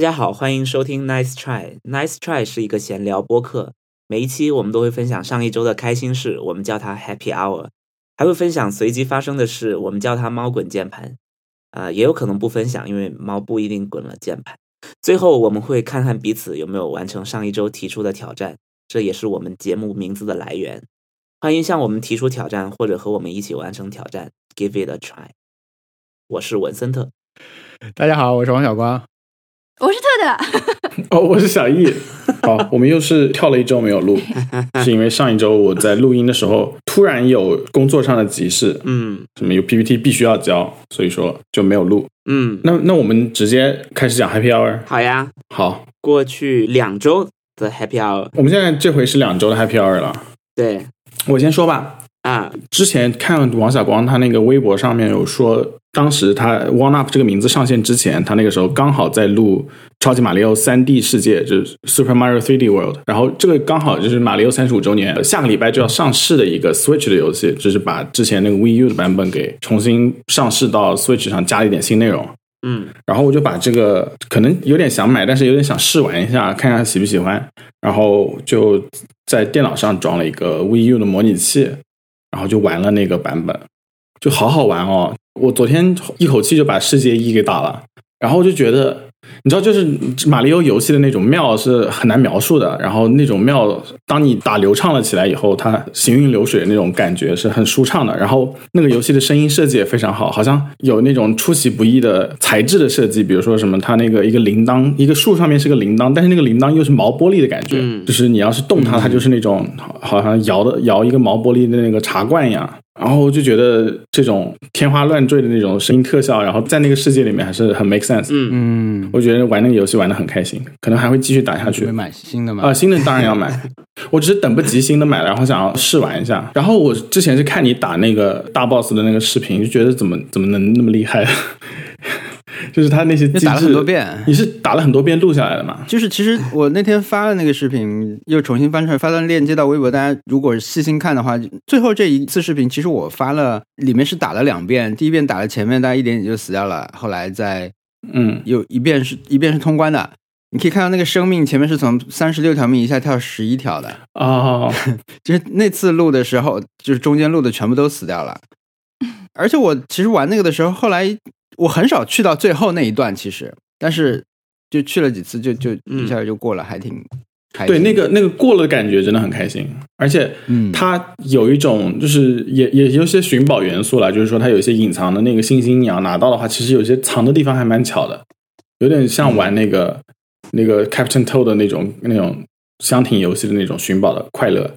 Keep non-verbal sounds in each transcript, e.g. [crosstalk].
大家好，欢迎收听 Nice Try。Nice Try 是一个闲聊播客，每一期我们都会分享上一周的开心事，我们叫它 Happy Hour，还会分享随机发生的事，我们叫它猫滚键盘。啊、也有可能不分享，因为猫不一定滚了键盘。最后我们会看看彼此有没有完成上一周提出的挑战，这也是我们节目名字的来源。欢迎向我们提出挑战，或者和我们一起完成挑战，Give it a try。我是文森特。大家好，我是王小光。我是特特，[laughs] 哦，我是小易。[laughs] 好，我们又是跳了一周没有录，[laughs] 是因为上一周我在录音的时候突然有工作上的急事，嗯什么有 PPT 必须要交，所以说就没有录。嗯，那那我们直接开始讲 Happy Hour。好呀。好，过去两周的 Happy Hour，我们现在这回是两周的 Happy Hour 了。对我先说吧，啊，之前看王小光他那个微博上面有说，当时他 One Up 这个名字上线之前，他那个时候刚好在录《超级马里奥三 D 世界》，就是 Super Mario 3D World，然后这个刚好就是马里奥三十五周年，下个礼拜就要上市的一个 Switch 的游戏，就是把之前那个 Wii U 的版本给重新上市到 Switch 上，加了一点新内容。嗯然后我就把这个可能有点想买，但是有点想试玩一下，看看喜不喜欢。然后就在电脑上装了一个 Wii U 的模拟器，然后就玩了那个版本，就好好玩哦！我昨天一口气就把世界一给打了，然后就觉得，你知道，就是马里奥游戏的那种妙是很难描述的。然后那种妙，当你打流畅了起来以后，它行云流水的那种感觉是很舒畅的。然后那个游戏的声音设计也非常好，好像有那种出其不意的材质的设计，比如说什么，它那个一个铃铛，一个树上面是个铃铛，但是那个铃铛又是毛玻璃的感觉，嗯就是你要是动它，它就是那种好好像摇的摇一个毛玻璃的那个茶罐一样。然后我就觉得这种天花乱坠的那种声音特效，然后在那个世界里面还是很 make sense。嗯嗯，我觉得玩那个游戏玩的很开心，可能还会继续打下去会。买新的吗？啊、新的当然要买，[laughs] 我只是等不及新的买了，然后想要试玩一下。然后我之前是看你打那个大 boss 的那个视频，就觉得怎么怎么能那么厉害？就是他那些机制打了很多遍你是打了很多遍录下来的吗？就是其实我那天发了那个视频，又重新翻出来，发段链接到微博。大家如果细心看的话，最后这一次视频其实我发了，里面是打了两遍，第一遍打了前面，大家一点点就死掉了，后来再嗯，有一遍是一遍是通关的。你可以看到那个生命前面是从三十六条命一下跳十一条的，哦，[laughs] 就是那次录的时候，就是中间录的全部都死掉了。而且我其实玩那个的时候，后来我很少去到最后那一段，其实，但是就去了几次就，就嗯一下就过了，还挺开心。对，那个那个过了的感觉真的很开心，而且嗯它有一种就是也也有些寻宝元素了，就是说它有一些隐藏的那个星星，你要拿到的话，其实有些藏的地方还蛮巧的，有点像玩那个、那个 Captain Toad 的那种那种箱庭游戏的那种寻宝的快乐，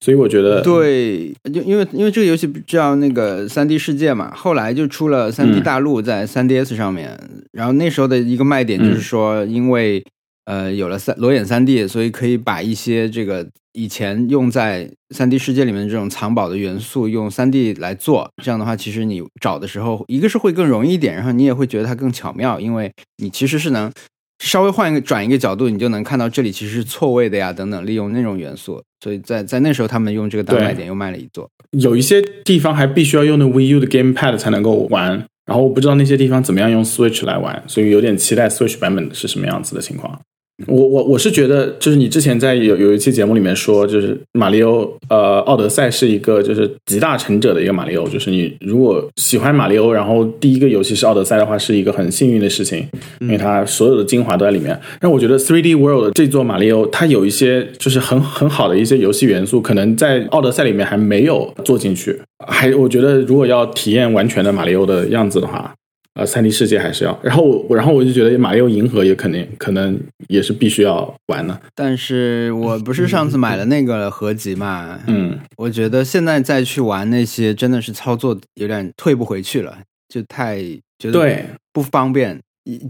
所以我觉得对，就因为因为这个游戏叫那个三 D 世界嘛，后来就出了三 D 嗯大陆在三 DS 上面，然后那时候的一个卖点就是说，因为、呃有了三裸眼三 D，所以可以把一些这个以前用在三 D 世界里面的这种藏宝的元素用三 D 来做，这样的话，其实你找的时候，一个是会更容易一点，然后你也会觉得它更巧妙，因为你其实是能。稍微换一个转一个角度，你就能看到这里其实是错位的呀，等等，利用那种元素。所以在在那时候，他们用这个当卖点又卖了一座。有一些地方还必须要用那 Wii U 的 Gamepad 才能够玩，然后我不知道那些地方怎么样用 Switch 来玩，所以有点期待 Switch 版本是什么样子的情况。我我我是觉得，就是你之前在有有一期节目里面说，就是马里奥呃奥德赛是一个就是集大成者的一个马里奥，就是你如果喜欢马里奥，然后第一个游戏是奥德赛的话，是一个很幸运的事情，因为它所有的精华都在里面。但我觉得 Three D World 这座马里奥，它有一些就是很很好的一些游戏元素，可能在奥德赛里面还没有做进去。还我觉得如果要体验完全的马里奥的样子的话，呃，三 D 世界还是要。然后我然后我就觉得马里奥银河也肯定可能也是必须要玩的。但是我不是上次买了那个合集嘛，嗯，我觉得现在再去玩那些真的是操作有点退不回去了，就太觉得对不方便，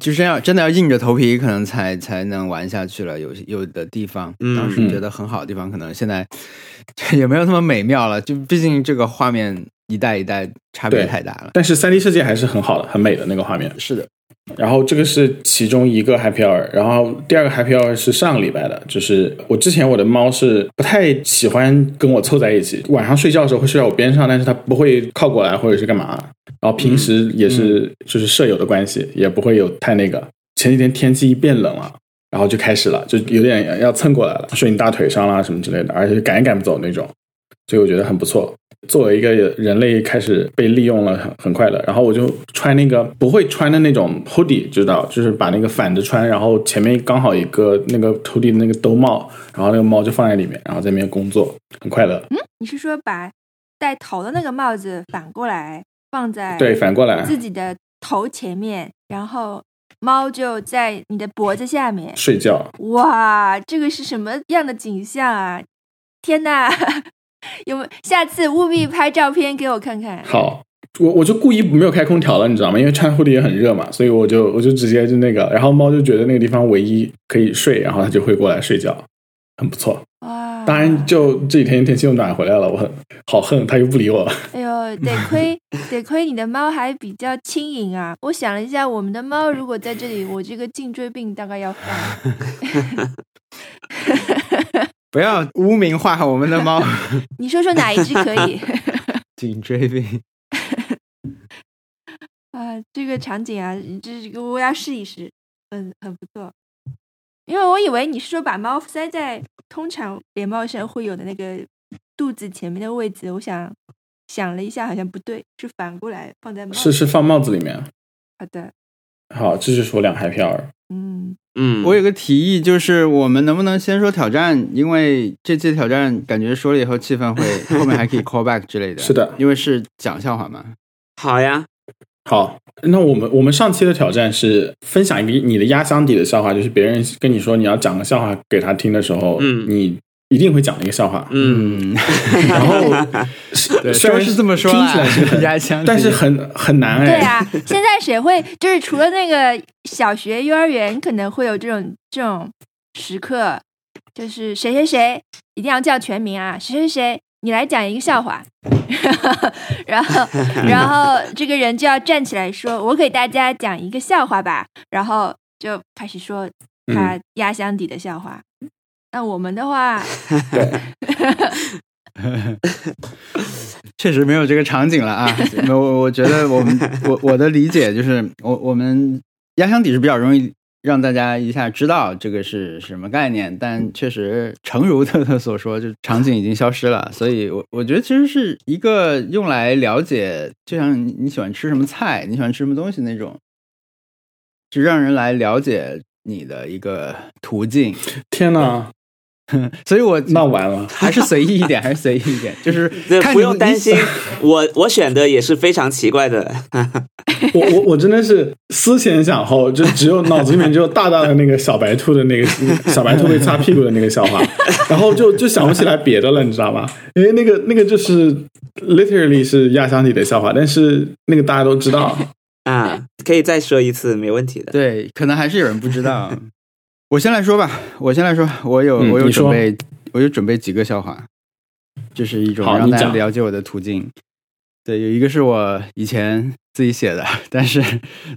就是要真的要硬着头皮可能才才能玩下去了。有有的地方嗯当时觉得很好的地方，可能现在 [laughs] 也没有那么美妙了。就毕竟这个画面一代一代差别太大了。但是三 D 世界还是很好的，很美的那个画面。是的，然后这个是其中一个 Happy Hour，然后第二个 Happy Hour 是上个礼拜的，就是我之前我的猫是不太喜欢跟我凑在一起，晚上睡觉的时候会睡在我边上，但是它不会靠过来或者是干嘛。然后平时也是就是舍友的关系，也不会有太那个，前几天天气一变冷了，然后就开始了，就有点要蹭过来了，睡你大腿上啦什么之类的，而且赶也赶不走那种，所以我觉得很不错。作为一个人类开始被利用了，很很快乐。然后我就穿那个不会穿的那种 hoodie，知道，就是把那个反着穿，然后前面刚好一个那个 hoodie 的那个兜帽，然后那个猫就放在里面，然后在里面工作，很快乐。嗯，你是说把戴头的那个帽子反过来放在对，反过来自己的头前面，然后猫就在你的脖子下面睡觉。哇，这个是什么样的景象啊？天哪！[laughs] 有没有下次务必拍照片给我看看？好，我我就故意没有开空调了，你知道吗？因为穿 hoodie 也很热嘛，所以我就我就直接就那个，然后猫就觉得那个地方唯一可以睡，然后它就会过来睡觉，很不错。哇！当然，就这几天天气又暖回来了，我很好恨它又不理我。哎呦，得亏 [laughs] 得亏你的猫还比较轻盈啊！我想了一下，我们的猫如果在这里，我这个颈椎病大概要犯。不要污名化我们的猫。[laughs] 你说说哪一只可以？[laughs] 颈椎病 [laughs] 啊，这个场景啊，这个我要试一试，嗯，很不错。因为我以为你是说把猫塞在通常连帽衫会有的那个肚子前面的位置，我想想了一下，好像不对，是反过来放在帽是是放帽子里面。好的，好，这就是我两 happy hour。嗯嗯，我有个提议，就是我们能不能先说挑战？因为这期挑战感觉说了以后气氛会 [laughs] 后面还可以 call back 之类的。是的，因为是讲笑话嘛。好呀，好，那我们我们上期的挑战是分享一个你的压箱底的笑话，就是别人跟你说你要讲个笑话给他听的时候，嗯你一定会讲的一个笑话。嗯，[laughs] 然后，虽然是这么说听起来是很 [laughs] 压箱底但是很很难哎。对啊，现在谁会就是除了那个小学、幼儿园可能会有这种这种时刻，就是谁谁谁一定要叫全名啊，谁谁谁你来讲一个笑话，[laughs] 然后然后这个人就要站起来说，我给大家讲一个笑话吧，然后就开始说他压箱底的笑话。那我们的话，[laughs] 确实没有这个场景了啊！我我觉得我们我我的理解就是，我我们压箱底是比较容易让大家一下知道这个是什么概念，但确实诚如特特所说，就场景已经消失了。所以我我觉得其实是一个用来了解，就像你你喜欢吃什么菜，你喜欢吃什么东西那种，就让人来了解你的一个途径。天哪，[laughs] 所以我那完了。[laughs] 还是随意一点，[laughs] 还是随意一点，就是不用担心，我我选的也是非常奇怪的。我我我真的是思前想后，就只有脑子里面只有大大的那个小白兔的那个小白兔被擦屁股的那个笑话，然后就就想不起来别的了，你知道吗？因为那个那个就是 literally 是压箱底的笑话，但是那个大家都知道。啊，可以再说一次，没问题的。对，可能还是有人不知道。我先来说吧，我先来说，我有、嗯我有准备，我有准备几个笑话，这是一种让大家了解我的途径。对，有一个是我以前自己写的，但是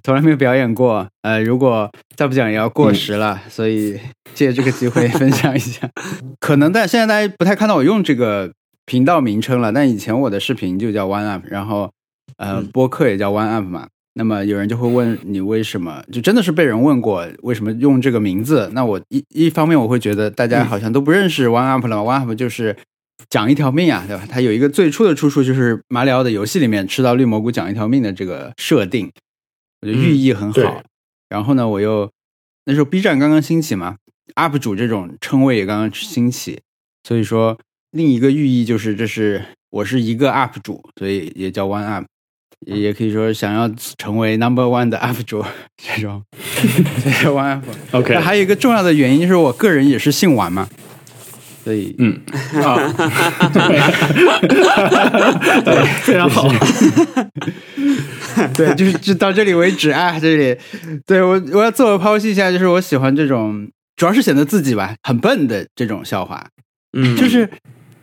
从来没有表演过。呃，如果再不讲也要过时了，所以借这个机会分享一下。[laughs] 可能但现在大家不太看到我用这个频道名称了，但以前我的视频就叫 One Up，然后呃，播客也叫 One Up 嘛。那么有人就会问你为什么，就真的是被人问过为什么用这个名字？那我一一方面我会觉得大家好像都不认识 One Up 了，One Up 就是讲一条命啊，对吧？它有一个最初的出处就是马里奥的游戏里面吃到绿蘑菇讲一条命的这个设定，我觉得寓意很好。对然后呢，我又那时候 B 站刚刚兴起嘛，UP 主这种称谓也刚刚兴起，所以说另一个寓意就是这是我是一个 UP 主，所以也叫 One Up。也也可以说想要成为 number one 的 UP 主这种，[laughs] 这个 One Up。OK，还有一个重要的原因就是我个人也是姓王嘛，所以嗯。[laughs] 啊，[laughs] 对，非常好。对，就是就到这里为止啊，这里，对我我要自我剖析一下，就是我喜欢这种，主要是显得自己吧很笨的这种笑话，嗯，就是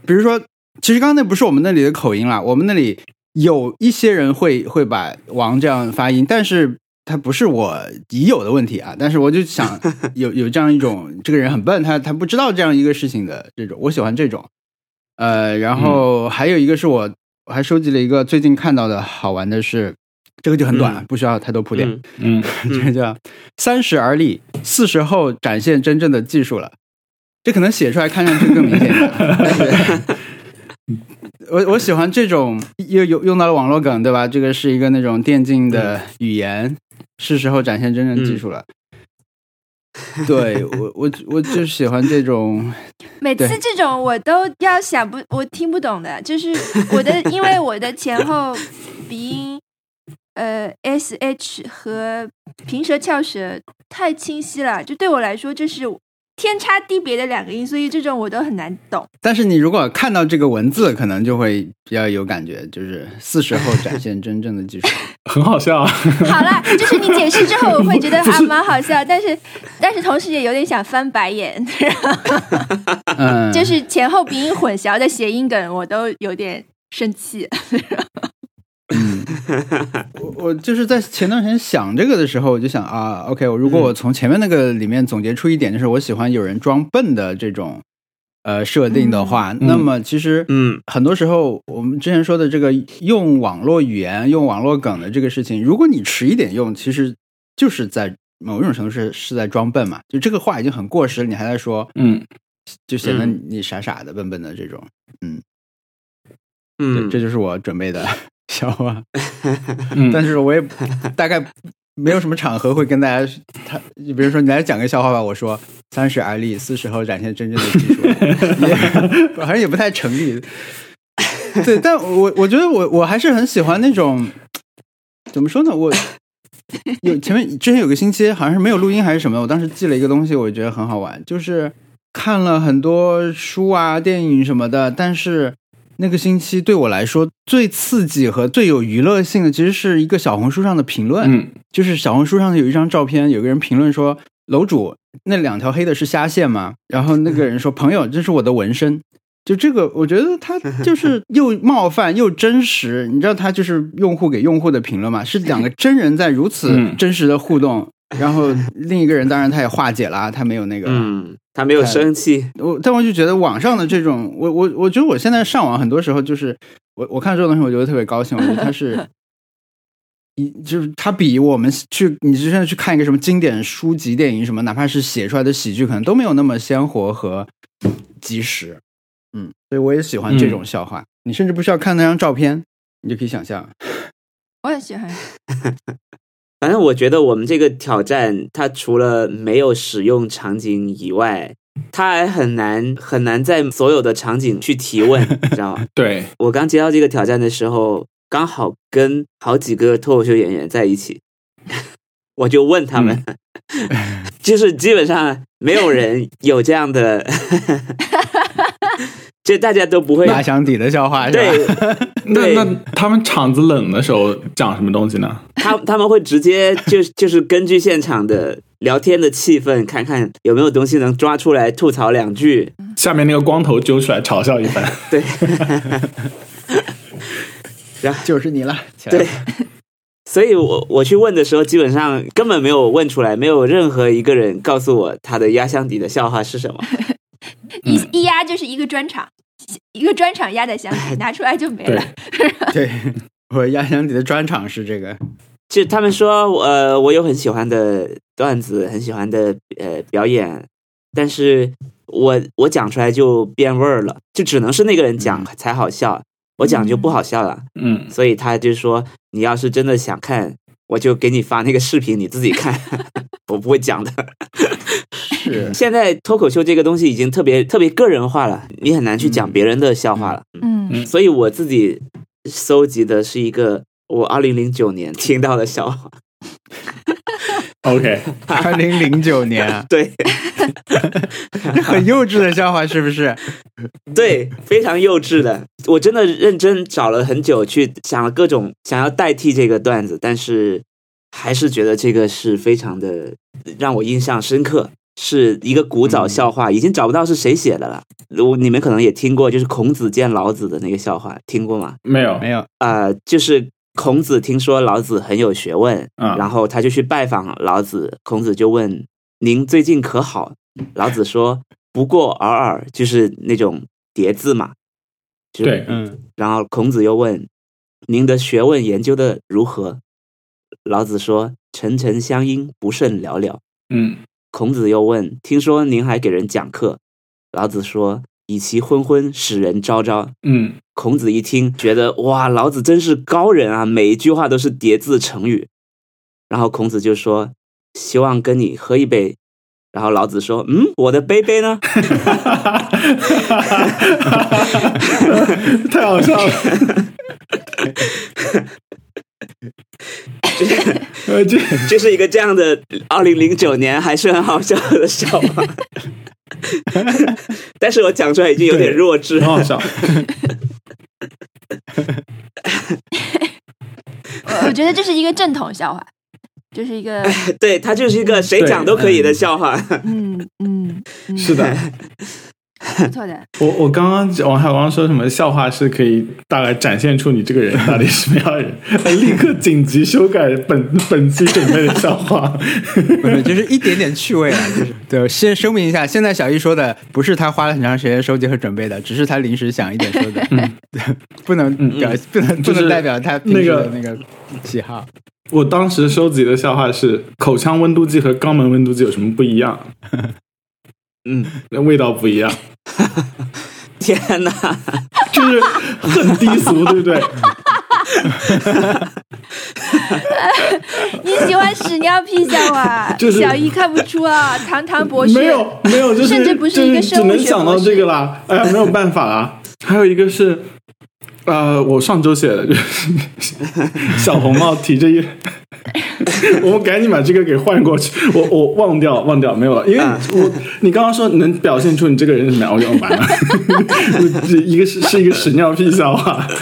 比如说，其实刚刚那不是我们那里的口音啦，我们那里有一些人会会把王这样发音，但是他不是我已有的问题啊，但是我就想 [laughs] 有有这样一种这个人很笨，他他不知道这样一个事情的这种，我喜欢这种，呃，然后还有一个是我我还收集了一个最近看到的好玩的是，这个就很短，嗯不需要太多铺垫。嗯嗯，[laughs] 这个叫三十而立，四十后展现真正的技术了。这可能写出来看上去更明显一点，但 [laughs] 是我我喜欢这种又有用到了网络梗，对吧？这个是一个那种电竞的语言，是时候展现真正技术了。对我我我就喜欢这种，[laughs] 每次这种我都要想不，我听不懂的，就是我的，因为我的前后鼻音，呃，s h 和平舌翘舌太清晰了，就对我来说这是天差地别的两个音，所以这种我都很难懂。但是你如果看到这个文字，可能就会比较有感觉，就是四十后展现真正的技术。[laughs] 很好笑啊。[laughs] 好啦，就是你解释之后，我会觉得 [laughs] 还蛮好笑，但是但是同时也有点想翻白眼，嗯，就是前后鼻音混淆的谐音梗，我都有点生气。嗯，[laughs] 我我就是在前段时间想这个的时候，我就想啊，OK，我如果我从前面那个里面总结出一点，就是我喜欢有人装笨的这种呃设定的话，嗯那么其实嗯很多时候我们之前说的这个用网络语言、用网络梗的这个事情，如果你迟一点用，其实就是在某种程度是是在装笨嘛。就这个话已经很过时了，你还在说，嗯，就显得嗯你傻傻的、笨笨的这种。嗯，嗯，这就是我准备的笑话。嗯但是我也大概没有什么场合会跟大家，他比如说你来讲个笑话吧，我说三十而立，四十后展现真正的技术，[laughs] 也好像也不太成立。对，但我我觉得我我还是很喜欢那种怎么说呢？我有前面之前有个星期好像是没有录音还是什么，我当时记了一个东西，我觉得很好玩，就是看了很多书啊、电影什么的，但是那个星期对我来说最刺激和最有娱乐性的，其实是一个小红书上的评论。嗯就是小红书上有一张照片，有个人评论说：“楼主，那两条黑的是虾线吗？”然后那个人说：“朋友，这是我的纹身。”就这个，我觉得他就是又冒犯又真实。你知道，他就是用户给用户的评论嘛，是两个真人在如此嗯真实的互动。[laughs] 然后另一个人当然他也化解了，他没有那个。嗯，他没有生气，我但我就觉得网上的这种，我我我觉得我现在上网很多时候就是我我看这种东西，我觉得特别高兴。我觉得他 [laughs] 是，一就是它比我们去你就现在去看一个什么经典书籍、电影什么，哪怕是写出来的喜剧，可能都没有那么鲜活和及时。嗯，所以我也喜欢这种笑话。你甚至不需要看那张照片，你就可以想象。[laughs] 我也喜欢，反正我觉得我们这个挑战，它除了没有使用场景以外，它还很难很难在所有的场景去提问，你知道吗？[laughs] 对，我刚接到这个挑战的时候，刚好跟好几个脱口秀演员在一起，[laughs] 我就问他们，[laughs] 就是基本上没有人有这样的，就大家都不会压箱底的笑话是吧？对 [laughs] 对那那他们场子冷的时候讲什么东西呢？他他们会直接就就是根据现场的聊天的气氛，看看有没有东西能抓出来吐槽两句。下面那个光头揪出来嘲笑一番。[laughs] 对，[laughs] 然后就是你了。对，所以我我去问的时候，基本上根本没有问出来，没有任何一个人告诉我他的压箱底的笑话是什么。一一压就是一个专场，一个专场压在箱底，[laughs] 拿出来就没了。[laughs] [laughs] 对，我压箱底的专场是这个。就他们说，呃，我有很喜欢的段子，很喜欢的呃表演，但是我我讲出来就变味儿了，就只能是那个人讲才好笑，我讲就不好笑了。嗯，所以他就说，你要是真的想看，我就给你发那个视频，你自己看，[laughs] 我不会讲的。是，现在脱口秀这个东西已经特别特别个人化了，你很难去讲别人的笑话了。嗯嗯所以我自己搜集的是一个我二零零九年听到的笑话。OK，[laughs] 二零零九年啊，对 [laughs] 很幼稚的笑话是不是？[laughs] 对，非常幼稚的。我真的认真找了很久，去想了各种想要代替这个段子，但是还是觉得这个是非常的让我印象深刻，是一个古早笑话，已经找不到是谁写的了。我你们可能也听过，就是孔子见老子的那个笑话，听过吗？没有，没有，呃，就是孔子听说老子很有学问，嗯然后他就去拜访老子。孔子就问：“您最近可好？”老子说：“不过尔尔。”就是那种叠字嘛。就是对嗯，然后孔子又问：“您的学问研究的如何？”老子说：“沉沉相因，不甚了了。嗯，”孔子又问：“听说您还给人讲课？”老子说：“以其昏昏，使人昭昭。”嗯，孔子一听，觉得哇，老子真是高人啊！每一句话都是叠字成语。然后孔子就说：“希望跟你喝一杯。”然后老子说：“嗯，我的杯杯呢？” [laughs] 太好笑了。[laughs] 这，这就是一个这样的二零零九年，还是很好笑的笑话。[laughs] 但是我讲出来已经有点弱智很。好笑。我我觉得这是一个正统笑话，就是一个 [laughs] 对，他就是一个谁讲都可以的笑话。嗯嗯，嗯是的，[laughs] 不错的。我我刚刚王海光说什么笑话是可以大概展现出你这个人到底是什么样的人，立刻紧急修改本本期准备的笑话。不是，就是一点点趣味啊，就是对。先声明一下，现在小易说的不是他花了很长时间收集和准备的，只是他临时想一点说的，[laughs] 嗯不能表不能不就是能代表他平时的那个喜好。我当时收集的笑话是口腔温度计和肛门温度计有什么不一样？嗯，那味道不一样，[laughs] 天哪！就是很低俗，对不对？[laughs] 你喜欢屎尿屁笑啊？[laughs] 就是小易看不出啊，堂堂博士没有没有，就是甚至不是一个生物学能想到这个啦。哎呀，没有办法啊。还有一个是，呃，我上周写的，就是 [laughs] 小红帽提着一，[laughs] 我们赶紧把这个给换过去。我我忘掉忘掉没有了，因为啊我你刚刚说能表现出你这个人是什么样，我就完了。这一个是是一个屎尿屁笑话。[laughs]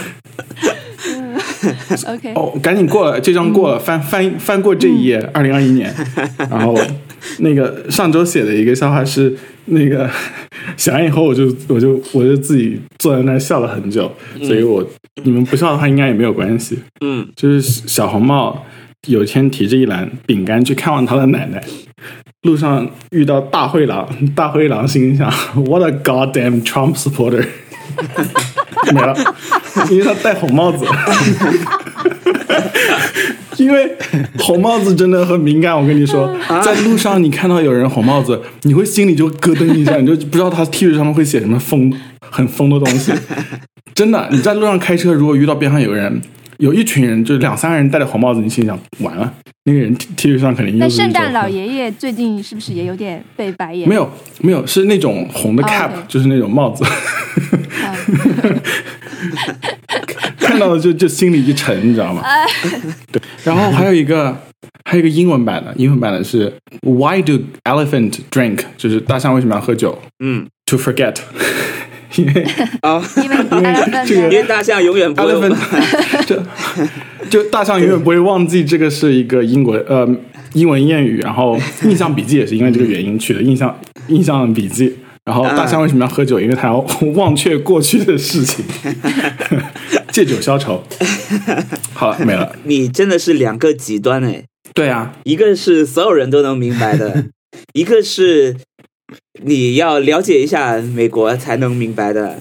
OK，哦，赶紧过了，这张过了，翻翻翻过这一页，二零二一年。然后那个上周写的一个笑话是那个 [laughs] 写完以后，我就我就我就自己坐在那儿笑了很久，所以我你们不笑的话应该也没有关系。嗯，就是小红帽有一天提着一篮饼干去看望他的奶奶，路上遇到大灰狼，大灰狼心想：What a goddamn Trump supporter！[laughs] 没了，因为他戴红帽子。因为红帽子真的很敏感，我跟你说，[laughs] 在路上你看到有人红帽子，你会心里就咯噔一下，你就不知道他 T 恤上面会写什么疯、很疯的东西。[laughs] 真的，你在路上开车，如果遇到边上有人，有一群人，就两三个人戴着红帽子，你心想完了，那个人 T 恤上肯定又那圣诞老爷爷最近是不是也有点被白眼？没有没有是那种红的哦 cap，、就是那种帽子，啊，看到了就就心里一沉，你知道吗？对，然后还有一个还有一个英文版的，英文版的是 Why do elephant drink？就是大象为什么要喝酒嗯，？To forget，[laughs] 因为啊，因为这个因为大象永远不会 elephant 就就大象永远不会忘记这个是一个英国呃英文谚语，然后印象笔记也是因为这个原因取的印象印象笔记。然后大象为什么要喝酒？因为它要 [laughs] 忘却过去的事情，[laughs] 借酒消愁。[laughs] 好了，没了。你真的是两个极端哎，对啊，一个是所有人都能明白的，一个是你要了解一下美国才能明白的。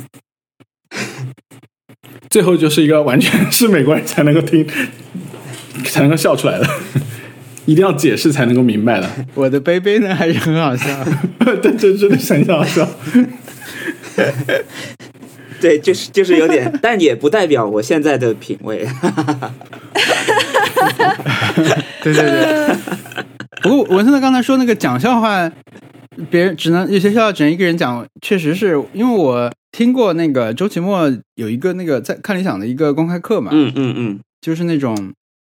最后就是一个完全是美国人才能够听，才能够笑出来的，一定要解释才能够明白的。[laughs] 我的杯杯呢还是很好笑，对，这真的很好笑。[laughs] 对，就是就是有点，但也不代表我现在的品味。对 [laughs] 对对。不过文森特刚才说那个讲笑话，别人只能有些笑话只能一个人讲，确实是因为我听过那个周奇墨有一个那个在看理想的一个公开课嘛，嗯嗯嗯，就是那种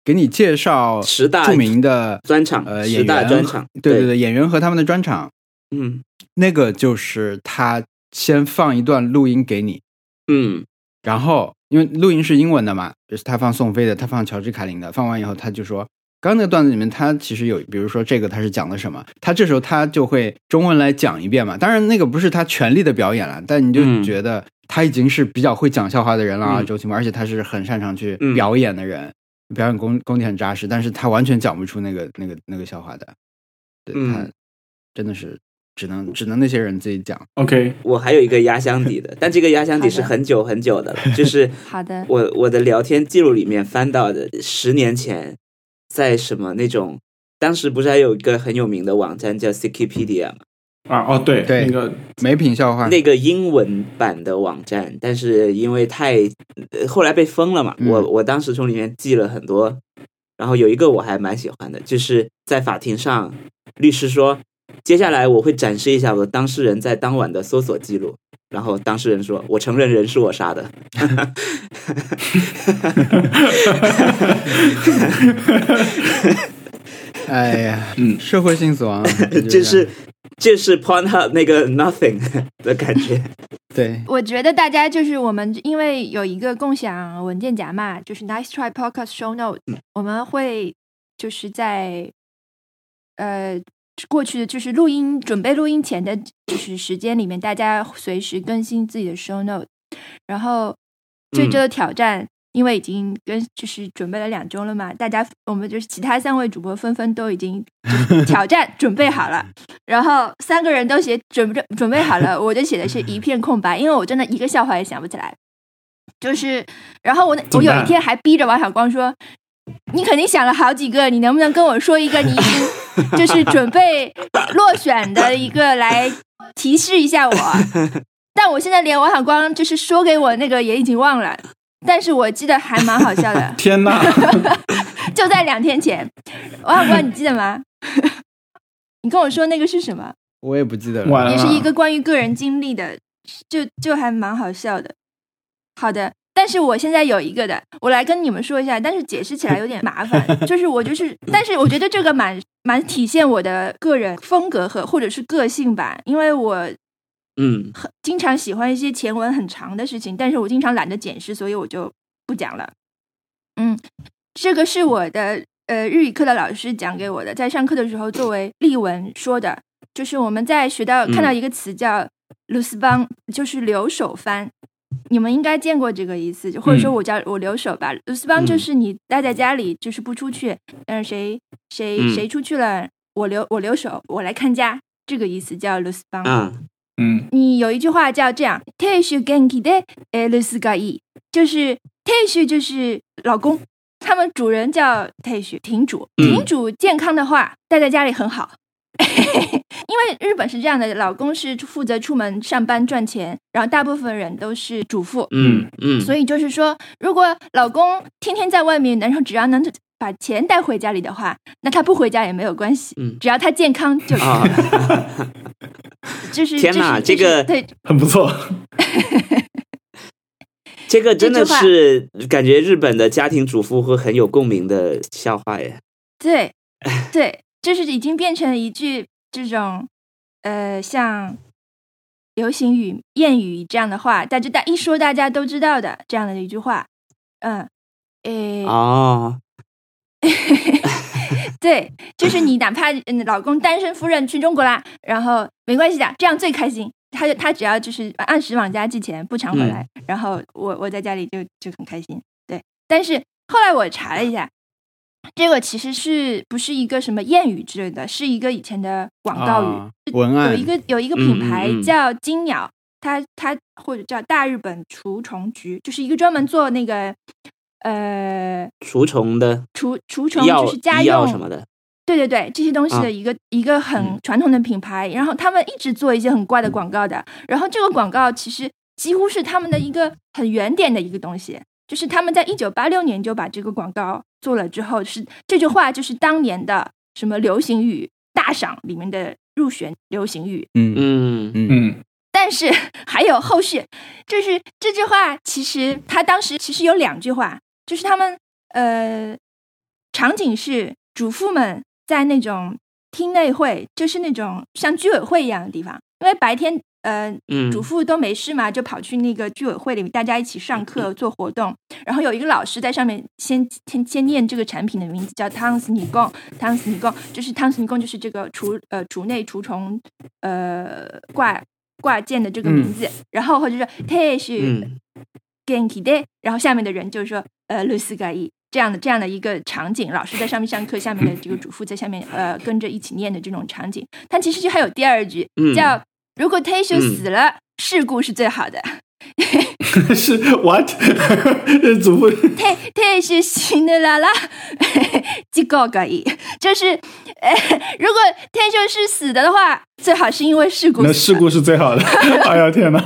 给你介绍十大著名的专场，呃十大演员专场，对对对演员和他们的专场，嗯。那个就是他先放一段录音给你，嗯。然后因为录音是英文的嘛，就是他放宋飞的，他放乔治卡林的，放完以后他就说，刚刚那个段子里面他其实有，比如说这个他是讲的什么，他这时候他就会中文来讲一遍嘛。当然那个不是他全力的表演了，但你就嗯。觉得他已经是比较会讲笑话的人了啊，嗯。周奇墨，而且他是很擅长去嗯。表演的人，表演功功底很扎实，但是他完全讲不出那个那个那个笑话的，对、嗯他真的是只能只能那些人自己讲。OK，我还有一个压箱底的，[laughs] 但这个压箱底是很久很久的了，就是 [laughs] 好的，我我的聊天记录里面翻到的，十年前在什么那种，当时不是还有一个很有名的网站叫 Wikipedia 吗？啊哦对，对那个美品笑话，那个英文版的网站，但是因为太呃后来被封了嘛，嗯。我我当时从里面记了很多，然后有一个我还蛮喜欢的，就是在法庭上，律师说，接下来我会展示一下我当事人在当晚的搜索记录，然后当事人说，我承认人是我杀的，哎呀，嗯。社会性死亡，[laughs] 就是就是 Pornhub 那个 Nothing 的感觉，对，我觉得大家就是我们，因为有一个共享文件夹嘛，就是 Nice Try Podcast Show Note，、我们会就是在呃过去的就是录音准备录音前的，就是时间里面，大家随时更新自己的 Show Note。然后这周的挑战，因为已经跟就是准备了两周了嘛，大家我们就是其他三位主播纷纷都已经挑战准备好了。[laughs] 然后三个人都写准备准备好了，我就写的是一片空白，因为我真的一个笑话也想不起来。就是，然后我那我有一天还逼着王小光说：“你肯定想了好几个，你能不能跟我说一个你已经 [laughs] 就是准备落选的一个来提示一下我？” [laughs] 但我现在连王小光就是说给我那个也已经忘了，但是我记得还蛮好笑的。[laughs] 天呐，[laughs] 就在两天前，王小光你记得吗？[laughs] 你跟我说那个是什么？我也不记得了，也是一个关于个人经历的，就就还蛮好笑的。好的，但是我现在有一个的，我来跟你们说一下，但是解释起来有点麻烦。就是我就是，但是我觉得这个蛮蛮体现我的个人风格和或者是个性吧，因为我嗯很经常喜欢一些前文很长的事情，但是我经常懒得解释，所以我就不讲了。嗯，这个是我的呃日语课的老师讲给我的，在上课的时候作为例文说的，就是我们在学到看到一个词叫 “loose 邦”，就是留守番。你们应该见过这个意思，或者说我叫我留守吧。loose 邦就是你待在家里，就是不出去，嗯，谁谁嗯谁出去了，我留我留守，我来看家，这个意思叫 loose 邦。啊嗯。你有一句话叫这样 t e s h genki de e l s g a i 就是 t e s h 就是老公，他们主人叫 t e s h 亭主，嗯亭主健康的话，待在家里很好。[laughs] 因为日本是这样的，老公是负责出门上班赚钱，然后大部分人都是主妇，嗯嗯，所以就是说，如果老公天天在外面，然后只要能把钱带回家里的话，那他不回家也没有关系，嗯只要他健康就可以啊了。就是 [laughs] 天哪这个对很不错，这个真的是感觉日本的家庭主妇会很有共鸣的笑话耶。[laughs] 对对，就是已经变成一句这种呃像流行语、谚语这样的话，大家大一说大家都知道的这样的一句话。嗯，诶，哦，[laughs] 对，就是你哪怕嗯老公单身夫人去中国啦，然后没关系的，这样最开心。他就他只要就是按时往家寄钱，不常回来，然后我我在家里就就很开心。对，但是后来我查了一下，这个其实是不是一个什么谚语之类的，是一个以前的广告语。啊文案有一个有一个品牌叫金鸟，它它或者叫大日本除虫局，就是一个专门做那个呃除虫的除除虫就是家用什么的，对对对，这些东西啊的一个、一个很。嗯传统的品牌，然后他们一直做一些很怪的广告的，然后这个广告其实几乎是他们的一个很原点的一个东西，就是他们在一九八六年就把这个广告做了之后，是这句话就是当年的什么流行语大赏里面的入选流行语，嗯嗯嗯。嗯。但是 [laughs] 还有后续，就是这句话其实他当时其实有两句话，就是他们呃场景是主妇们在那种厅内会，就是那种像居委会一样的地方，因为白天呃嗯主妇都没事嘛，就跑去那个居委会里面，大家一起上课做活动。然后有一个老师在上面先先先念这个产品的名字，叫汤斯尼贡。汤斯尼贡就是汤斯尼贡，就是这个除呃除内除虫呃挂挂件的这个名字。然后或者说 t genki de，然后下面的人就是说呃 s g a i 这样的这样的一个场景，老师在上面上课，下面的这个主妇在下面呃跟着一起念的这种场景。它其实就还有第二句嗯叫如果 Teshu 死了，事故是最好的。[laughs] 是 what？[laughs] 这祖父 [laughs] 太太是新的啦啦，这个可以，就是呃，如果天秀是死的的话，最好是因为事故，那事故是最好的。哎呀天哪！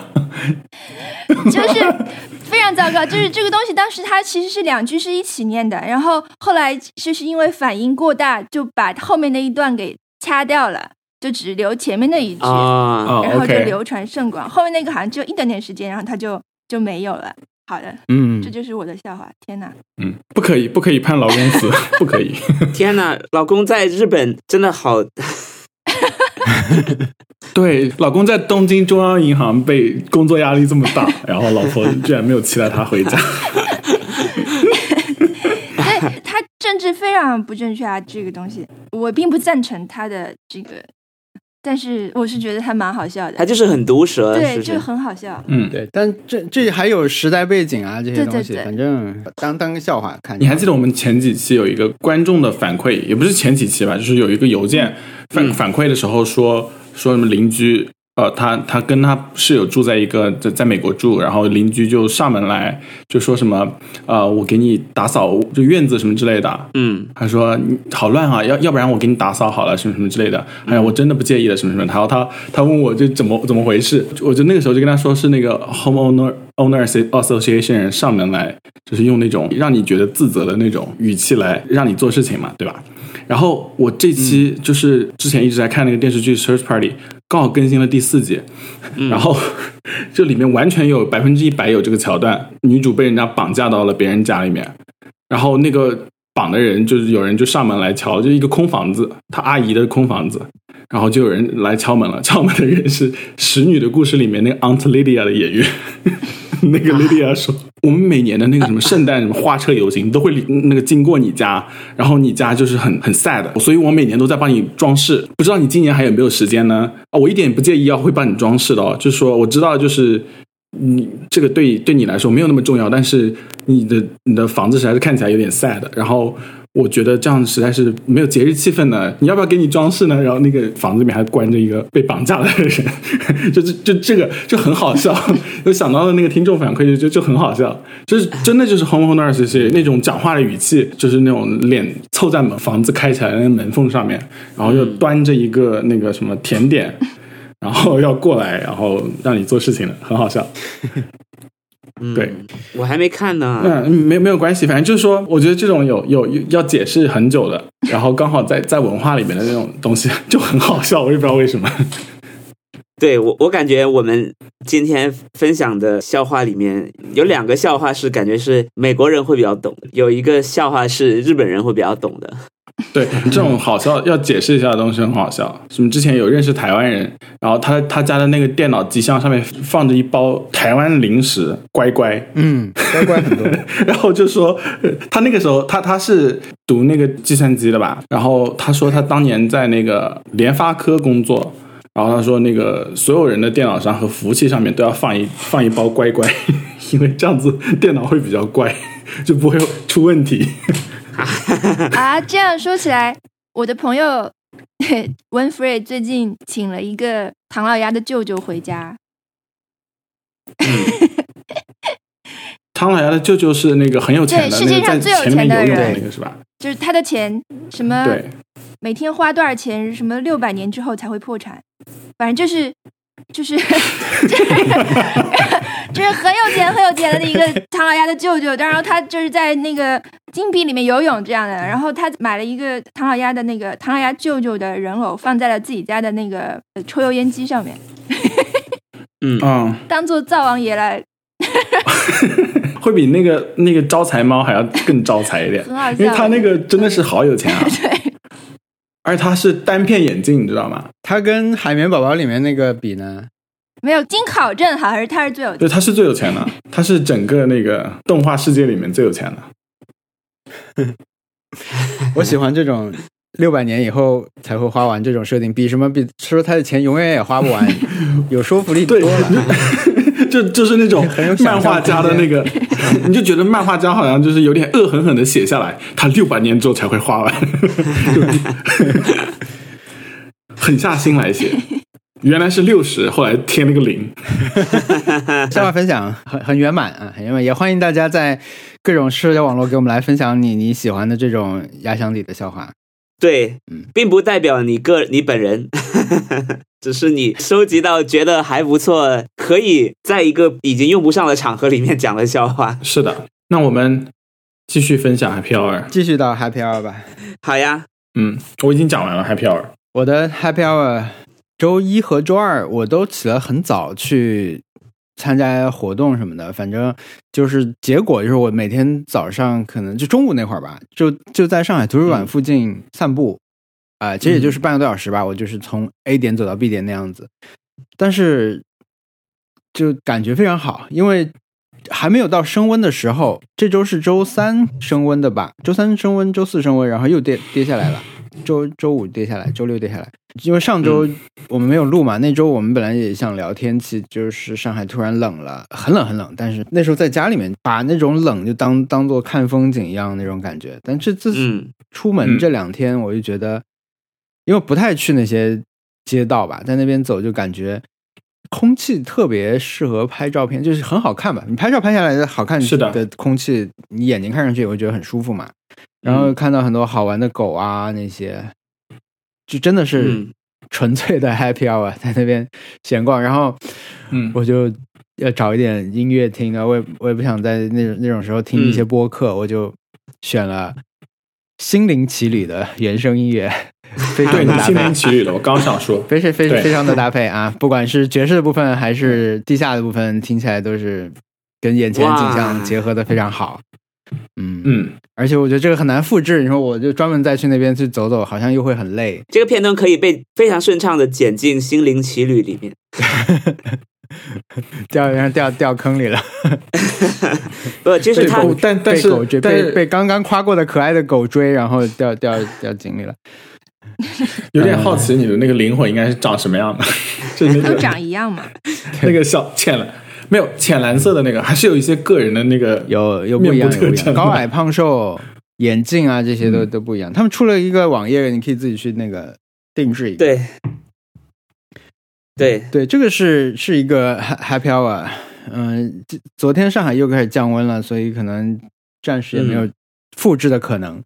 就是非常糟糕。就是这个东西，当时它其实是两句是一起念的，然后后来就是因为反应过大，就把后面那一段给掐掉了，就只留前面那一句，然后就流传甚广。后面那个好像只有一点点时间，然后他就就没有了。好的，嗯这，就是我的笑话。天哪！嗯，不可以，不可以判老公死，[laughs] 不可以。天哪，老公在日本真的好，[laughs] 对，老公在东京中央银行被工作压力这么大，[laughs] 然后老婆居然没有期待他回家。对他政治非常不正确啊，这个东西我并不赞成他的这个，但是我是觉得他蛮好笑的他，就是很毒舌，是对，就很好笑。嗯，对，但这这还有时代背景啊，这些对对东西，对反正当当个笑话看。你还记得我们前几期有一个观众的反馈，也不是前几期吧，就是有一个邮件反、嗯反馈的时候说说什么邻居。呃，他他跟他室友住在一个在在美国住，然后邻居就上门来就说什么，呃，我给你打扫就院子什么之类的，嗯他说你好乱啊，要要不然我给你打扫好了，什么什么之类的。哎呀，我真的不介意的，什么什么。然后他他问我这怎么怎么回事，我就那个时候就跟他说是那个 homeowner owner association 上门来，就是用那种让你觉得自责的那种语气来让你做事情嘛，对吧？然后我这期就是之前一直在看那个电视剧《Search Party》，刚好更新了第四集，然后这里面完全有百分之一百有这个桥段，女主被人家绑架到了别人家里面，然后那个绑的人就是有人就上门来敲，就一个空房子，他阿姨的空房子，然后就有人来敲门了，敲门的人是《使女的故事》里面那个 Aunt Lydia 的演员。[laughs] 那个 Lydia 说：“我们每年的那个什么圣诞什么花车游行都会那个经过你家，然后你家就是很很 sad，所以我每年都在帮你装饰。不知道你今年还有没有时间呢？啊，我一点不介意要会帮你装饰的哦，就是说我知道就是你这个对对你来说没有那么重要，但是你的你的房子实在是看起来有点 sad，然后我觉得这样实在是没有节日气氛呢。你要不要给你装饰呢？然后那个房子里面还关着一个被绑架的人，就就就这个就很好笑。[laughs] 又想到了那个听众反馈，就就就很好笑，就是真的就是 home owner 是那种讲话的语气，就是那种脸凑在门房子开起来的那个门缝上面，然后又端着一个那个什么甜点。然后要过来，然后让你做事情的，很好笑。嗯，对，我还没看呢。嗯，没没有关系，反正就是说，我觉得这种有有有要解释很久的，然后刚好在在文化里面的那种东西就很好笑，我也不知道为什么。[laughs] 对我，我感觉我们今天分享的笑话里面有两个笑话是感觉是美国人会比较懂的，有一个笑话是日本人会比较懂的。[laughs] 对，这种好笑要解释一下的东西很好笑。什么之前有认识台湾人，然后他他家的那个电脑机箱上面放着一包台湾零食乖乖，嗯，乖乖很多。[laughs] 然后就说呃他那个时候他他是读那个计算机的吧，然后他说他当年在那个联发科工作，然后他说那个所有人的电脑上和服务器上面都要放一放一包乖乖，[laughs] 因为这样子电脑会比较乖，就不会出问题。[laughs] 啊，这样说起来，我的朋友 Winfrey 最近请了一个唐老鸭的舅舅回家，唐老鸭的舅舅是那个很有钱的，对世界上最有钱的人那个是吧？就是他的钱什么，每天花多少钱，什么六百年之后才会破产，反正就是就是 [laughs] 就是很有钱很有钱的一个 [laughs] 唐老鸭的舅舅，然后他就是在那个金币里面游泳这样的，然后他买了一个唐老鸭的那个唐老鸭舅舅的人偶，放在了自己家的那个呃抽油烟机上面，嗯，嗯，当做灶王爷来，[laughs] 会比那个那个招财猫还要更招财一点，[laughs] 很好笑。因为他那个真的是好有钱啊，对，而且他是单片眼镜，你知道吗？他跟海绵宝宝里面那个比呢？没有经考证，好像是他是最有钱。对，他是最有钱的，他 [laughs] 是整个那个动画世界里面最有钱的。[laughs] 我喜欢这种六百年以后才会花完这种设定，比什么比说他的钱永远也花不完 [laughs] 有说服力多了。就就是那种漫画家的那个，你就觉得漫画家好像就是有点恶狠狠的写下来，他六百年之后才会花完，狠下心来写。原来是六十，后来添了个零。[laughs] 笑话分享很很圆满啊，很圆满。也欢迎大家在各种社交网络给我们来分享你你喜欢的这种压箱底的笑话。对，嗯并不代表你个你本人，[laughs] 只是你收集到觉得还不错，可以在一个已经用不上的场合里面讲的笑话。是的，那我们继续分享 Happy Hour。继续到 Happy Hour 吧。好呀，嗯，我已经讲完了 Happy Hour。我的 Happy Hour 周一和周二我都起得很早去参加活动什么的，反正就是结果就是我每天早上可能就中午那会儿吧，就就在上海图书馆附近散步，啊、其实也就是半个多小时吧，我就是从 A 点走到 B 点那样子，但是就感觉非常好，因为还没有到升温的时候，这周是周三升温的吧？周三升温，周四升温，然后又跌跌下来了。周周五跌下来，周六跌下来。因为上周我们没有录嘛，那周我们本来也想聊天气，就是上海突然冷了，很冷很冷。但是那时候在家里面，把那种冷就当当做看风景一样那种感觉。但这这嗯出门这两天，我就觉得，因为不太去那些街道吧，在那边走就感觉空气特别适合拍照片，就是很好看吧。你拍照拍下来的好看是的的空气，你眼睛看上去也会觉得很舒服嘛。然后看到很多好玩的狗啊，那些。就真的是嗯。纯粹的 happy hour，在那边闲逛。然后嗯，我就要找一点音乐听啊，我也我也不想在那种那种时候听一些播客，我就选了心灵奇旅的原声音乐，[laughs] 非常的搭配。灵奇旅的，我刚想说，[laughs] 非常非对。非常的搭配啊！[laughs] 不管是爵士的部分还是地下的部分，听起来都是跟眼前景象结合的非常好。嗯嗯，而且我觉得这个很难复制。你说我就专门再去那边去走走，好像又会很累。这个片段可以被非常顺畅的剪进《心灵奇旅》里面。[laughs] 掉然后掉掉坑里了，[laughs] 不，就是他被狗，但但是被被被刚刚夸过的可爱的狗追，然后掉掉掉井里了。[laughs] 有点好奇你的那个灵魂应该是长什么样的，就那都长一样嘛。那个小浅蓝，没有浅蓝色的那个，还是有一些个人的那个有有不一样，高矮胖瘦、眼镜啊这些都嗯都不一样。他们出了一个网页，你可以自己去那个定制一个。对对，对，这个是是一个 ha- happy hour。嗯、这昨天上海又开始降温了，所以可能暂时也没有复制的可能。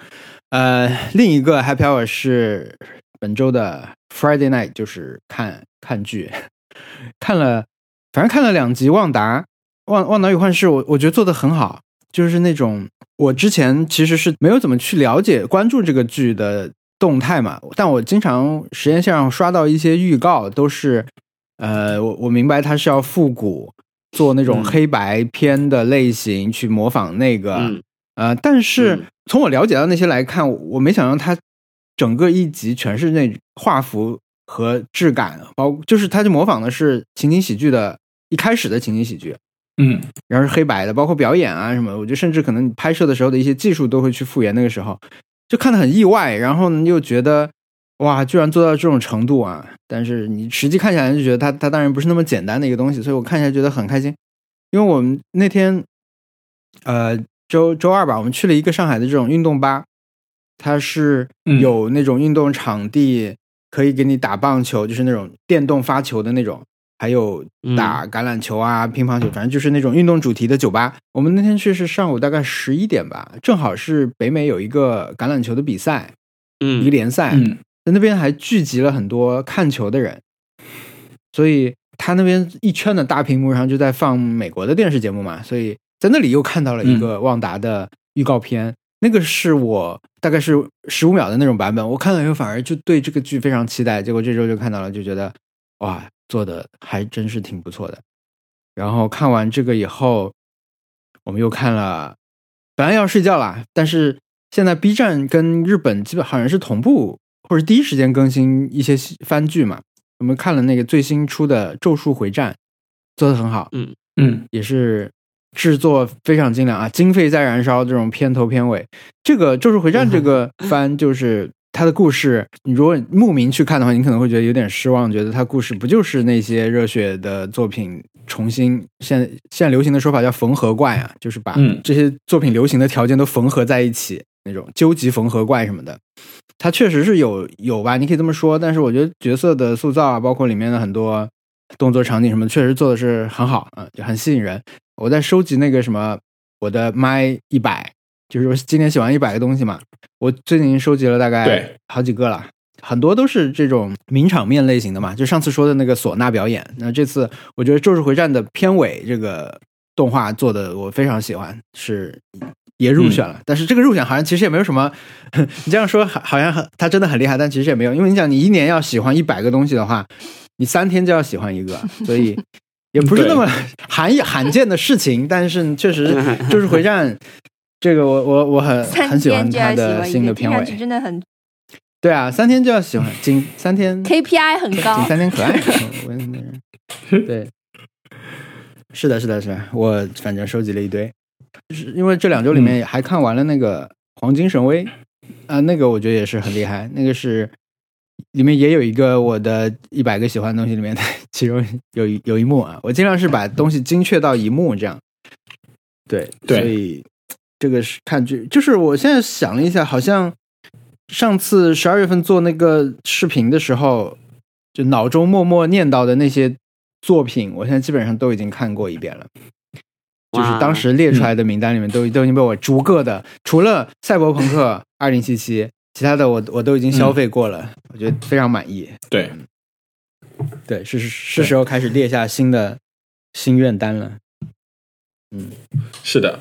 呃，另一个 happy hour 是本周的 Friday night，就是看看剧，[laughs] 看了，反正看了两集《旺达》《旺旺达与幻视》我，我觉得做的很好，就是那种我之前其实是没有怎么去了解关注这个剧的动态嘛，但我经常实验线上刷到一些预告，都是呃，我我明白它是要复古，做那种嗯。黑白片的类型，去模仿那个，嗯。呃，但是嗯。从我了解到那些来看，我没想到它整个一集全是那画幅和质感，包就是他就模仿的是情景喜剧的一开始的情景喜剧，嗯。然后是黑白的，包括表演啊什么，我觉得甚至可能你拍摄的时候的一些技术都会去复原那个时候，就看得很意外，然后呢又觉得哇，居然做到这种程度啊！但是你实际看下来就觉得它它当然不是那么简单的一个东西，所以我看起来觉得很开心，因为我们那天呃周周二吧，我们去了一个上海的这种运动吧，它是嗯。有那种运动场地，可以给你打棒球，就是那种电动发球的那种，还有打橄榄球啊、乒乓球，反正就是那种运动主题的酒吧。我们那天去是上午大概十一点吧，正好是北美有一个橄榄球的比赛，一个嗯联赛，嗯。在那边还聚集了很多看球的人，所以他那边一圈的大屏幕上就在放美国的电视节目嘛，所以在那里又看到了一个旺达的预告片，那个是我大概是十五秒的那种版本，我看了以后反而就对这个剧非常期待，结果这周就看到了，就觉得哇，做的还真是挺不错的。然后看完这个以后，我们又看了，本来要睡觉啦，但是现在 B 站跟日本基本好像是同步或者第一时间更新一些番剧嘛。我们看了那个最新出的《咒术回战》，做的很好，嗯也是制作非常精良啊，经费在燃烧，这种片头片尾。这个《咒术回战》这个 [laughs] 番就是它的故事，你如果慕名去看的话，你可能会觉得有点失望，觉得它故事不就是那些热血的作品重新现现在流行的说法叫缝合怪啊，就是把嗯这些作品流行的条件都缝合在一起，那种究极缝合怪什么的。它确实是有有吧，你可以这么说。但是我觉得角色的塑造啊，包括里面的很多动作场景什么，确实做的是很好啊、就很吸引人。我在收集那个什么我的 My 一百，就是我今年写完一百个东西嘛，我最近收集了大概好几个了。很多都是这种名场面类型的嘛，就上次说的那个唢呐表演。那这次我觉得《咒术回战》的片尾这个动画做的我非常喜欢，是也入选了。但是这个入选好像其实也没有什么，[laughs] 你这样说好好像很他真的很厉害，但其实也没有，因为你想你一年要喜欢一百个东西的话，你三天就要喜欢一个，所以也不是那么 [laughs] 罕罕见的事情。但是确实，[laughs]《就是回战》这个我我我很很喜欢天就要它喜欢一个，的新的片尾。真的很对啊，三天就要喜欢，仅三天 [laughs] KPI 很高仅。三天可爱。我那个对，是的，是的，是的，我反正收集了一堆，就是因为这两周里面还看完了那个《黄金神威》啊、那个我觉得也是很厉害，那个是里面也有一个我的一百个喜欢的东西里面的其中 [laughs] 有一有一幕啊，我尽量是把东西精确到一幕这样。对，对所以这个是看剧，就是我现在想了一下，好像上次十二月份做那个视频的时候，就脑中默默念叨的那些作品，我现在基本上都已经看过一遍了。就是当时列出来的名单里面都都已经被我逐个的，除了《赛博朋克二零七七》，其他的我我都已经消费过了，我觉得非常满意。对，[laughs] 对，是是是时候开始列下新的心愿单了，嗯是的。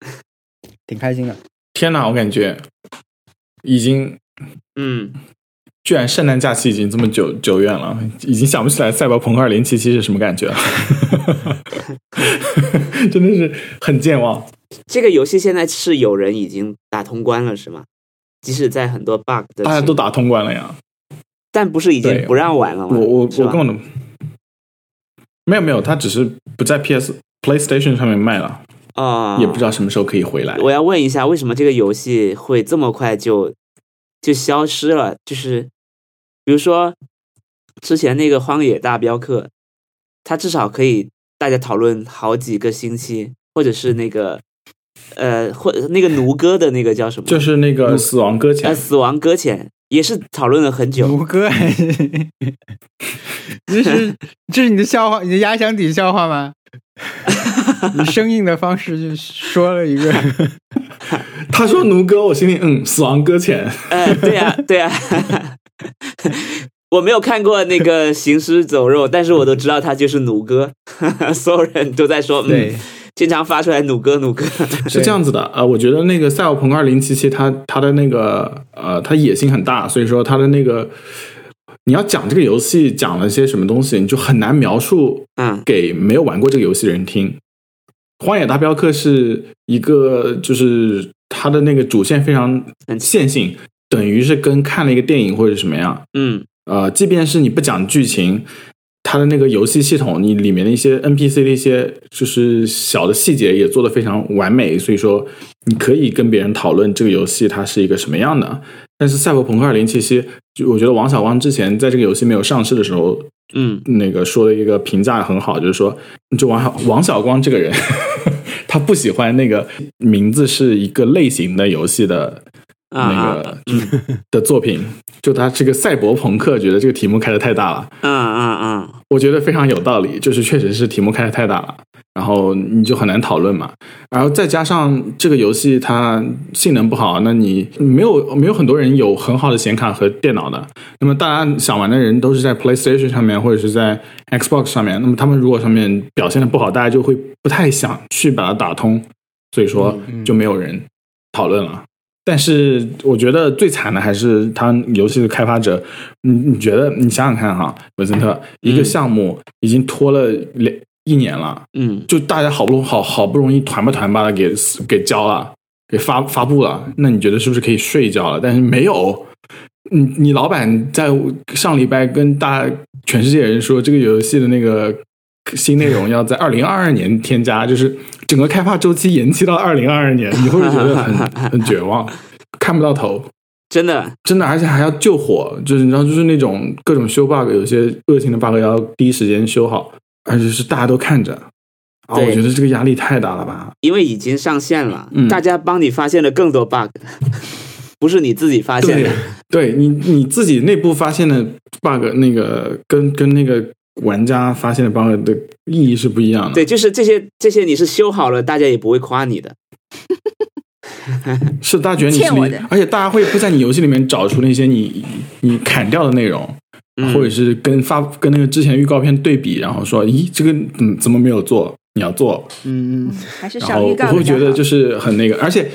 [laughs] 挺开心的。天哪，我感觉已经嗯，居然圣诞假期已经这么久久远了，已经想不起来《赛博朋克2077》是什么感觉了，[laughs] 真的是很健忘。这个游戏现在是有人已经打通关了，是吗？即使在很多 bug 的，大家都，打通关了呀，但不是已经不让玩了吗？我我我根本都没有没有，他只是不在 PS PlayStation 上面卖了，啊，也不知道什么时候可以回来。我要问一下，为什么这个游戏会这么快就就消失了？就是比如说之前那个《荒野大镖客》，它至少可以大家讨论好几个星期，或者是那个呃，或那个奴哥的那个叫什么？就是那个死亡搁呃，浅，死亡搁浅也是讨论了很久。卢哥这 [laughs] 是这是你的笑话，你的压箱底笑话吗？[laughs] 以生硬的方式就说了一个，他说奴哥，我心里嗯，死亡搁浅，呃，对呀、对呀、[laughs] 我没有看过那个《行尸走肉》，但是我都知道他就是奴哥，所有人都在说，对。嗯，经常发出来努哥努哥。[laughs] 是这样子的，呃，我觉得那个赛博朋克二零七七，它它的那个呃，它野心很大，所以说它的那个你要讲这个游戏讲了些什么东西，你就很难描述嗯给没有玩过这个游戏的人听。荒野大镖客是一个，就是它的那个主线非常线性，等于是跟看了一个电影或者什么样。嗯呃，即便是你不讲剧情，它的那个游戏系统，你里面的一些 NPC 的一些就是小的细节也做得非常完美，所以说你可以跟别人讨论这个游戏它是一个什么样的。但是《赛博朋克二零七七》，就我觉得王小光之前在这个游戏没有上市的时候，嗯那个说的一个评价很好，就是说，就王小王小光这个人，[laughs] 他不喜欢那个名字是一个类型的游戏的啊那啊个、的作品，就他这个赛博朋克，觉得这个题目开的太大了，嗯嗯嗯，我觉得非常有道理，就是确实是题目开的太大了，然后你就很难讨论嘛。然后再加上这个游戏它性能不好，那你没有没有很多人有很好的显卡和电脑的，那么大家想玩的人都是在 PlayStation 上面或者是在 Xbox 上面，那么他们如果上面表现的不好，大家就会不太想去把它打通，所以说就没有人讨论了。但是我觉得最惨的还是他游戏的开发者，你你觉得你想想看哈，文森特一个项目已经拖了两一年了，嗯。就大家好不容好好不容易团吧团吧的给给交了，给发发布了，那你觉得是不是可以睡一觉了？但是没有，你你老板在上礼拜跟大全世界人说，这个游戏的那个新内容要在二零二二年添加，就是整个开发周期延期到二零二二年，你会不会觉得很 [laughs] 很绝望，看不到头？真的，真的，而且还要救火，就是你知道，就是那种各种修 bug，有些恶性的 bug 要第一时间修好，而且是大家都看着啊，对我觉得这个压力太大了吧？因为已经上线了，嗯大家帮你发现了更多 bug。[laughs] 不是你自己发现对的。，对你你自己内部发现的 bug，那个跟跟那个玩家发现的 bug 的意义是不一样的。对，就是这些这些你是修好了，大家也不会夸你的。[laughs] [laughs] 是大家觉得你是你欠我的，而且大家会会在你游戏里面找出那些你你砍掉的内容，嗯或者是跟发跟那个之前预告片对比，然后说，咦，这个嗯怎么没有做？你要做，嗯嗯，还是少预告会比较好觉得就是很那个，而且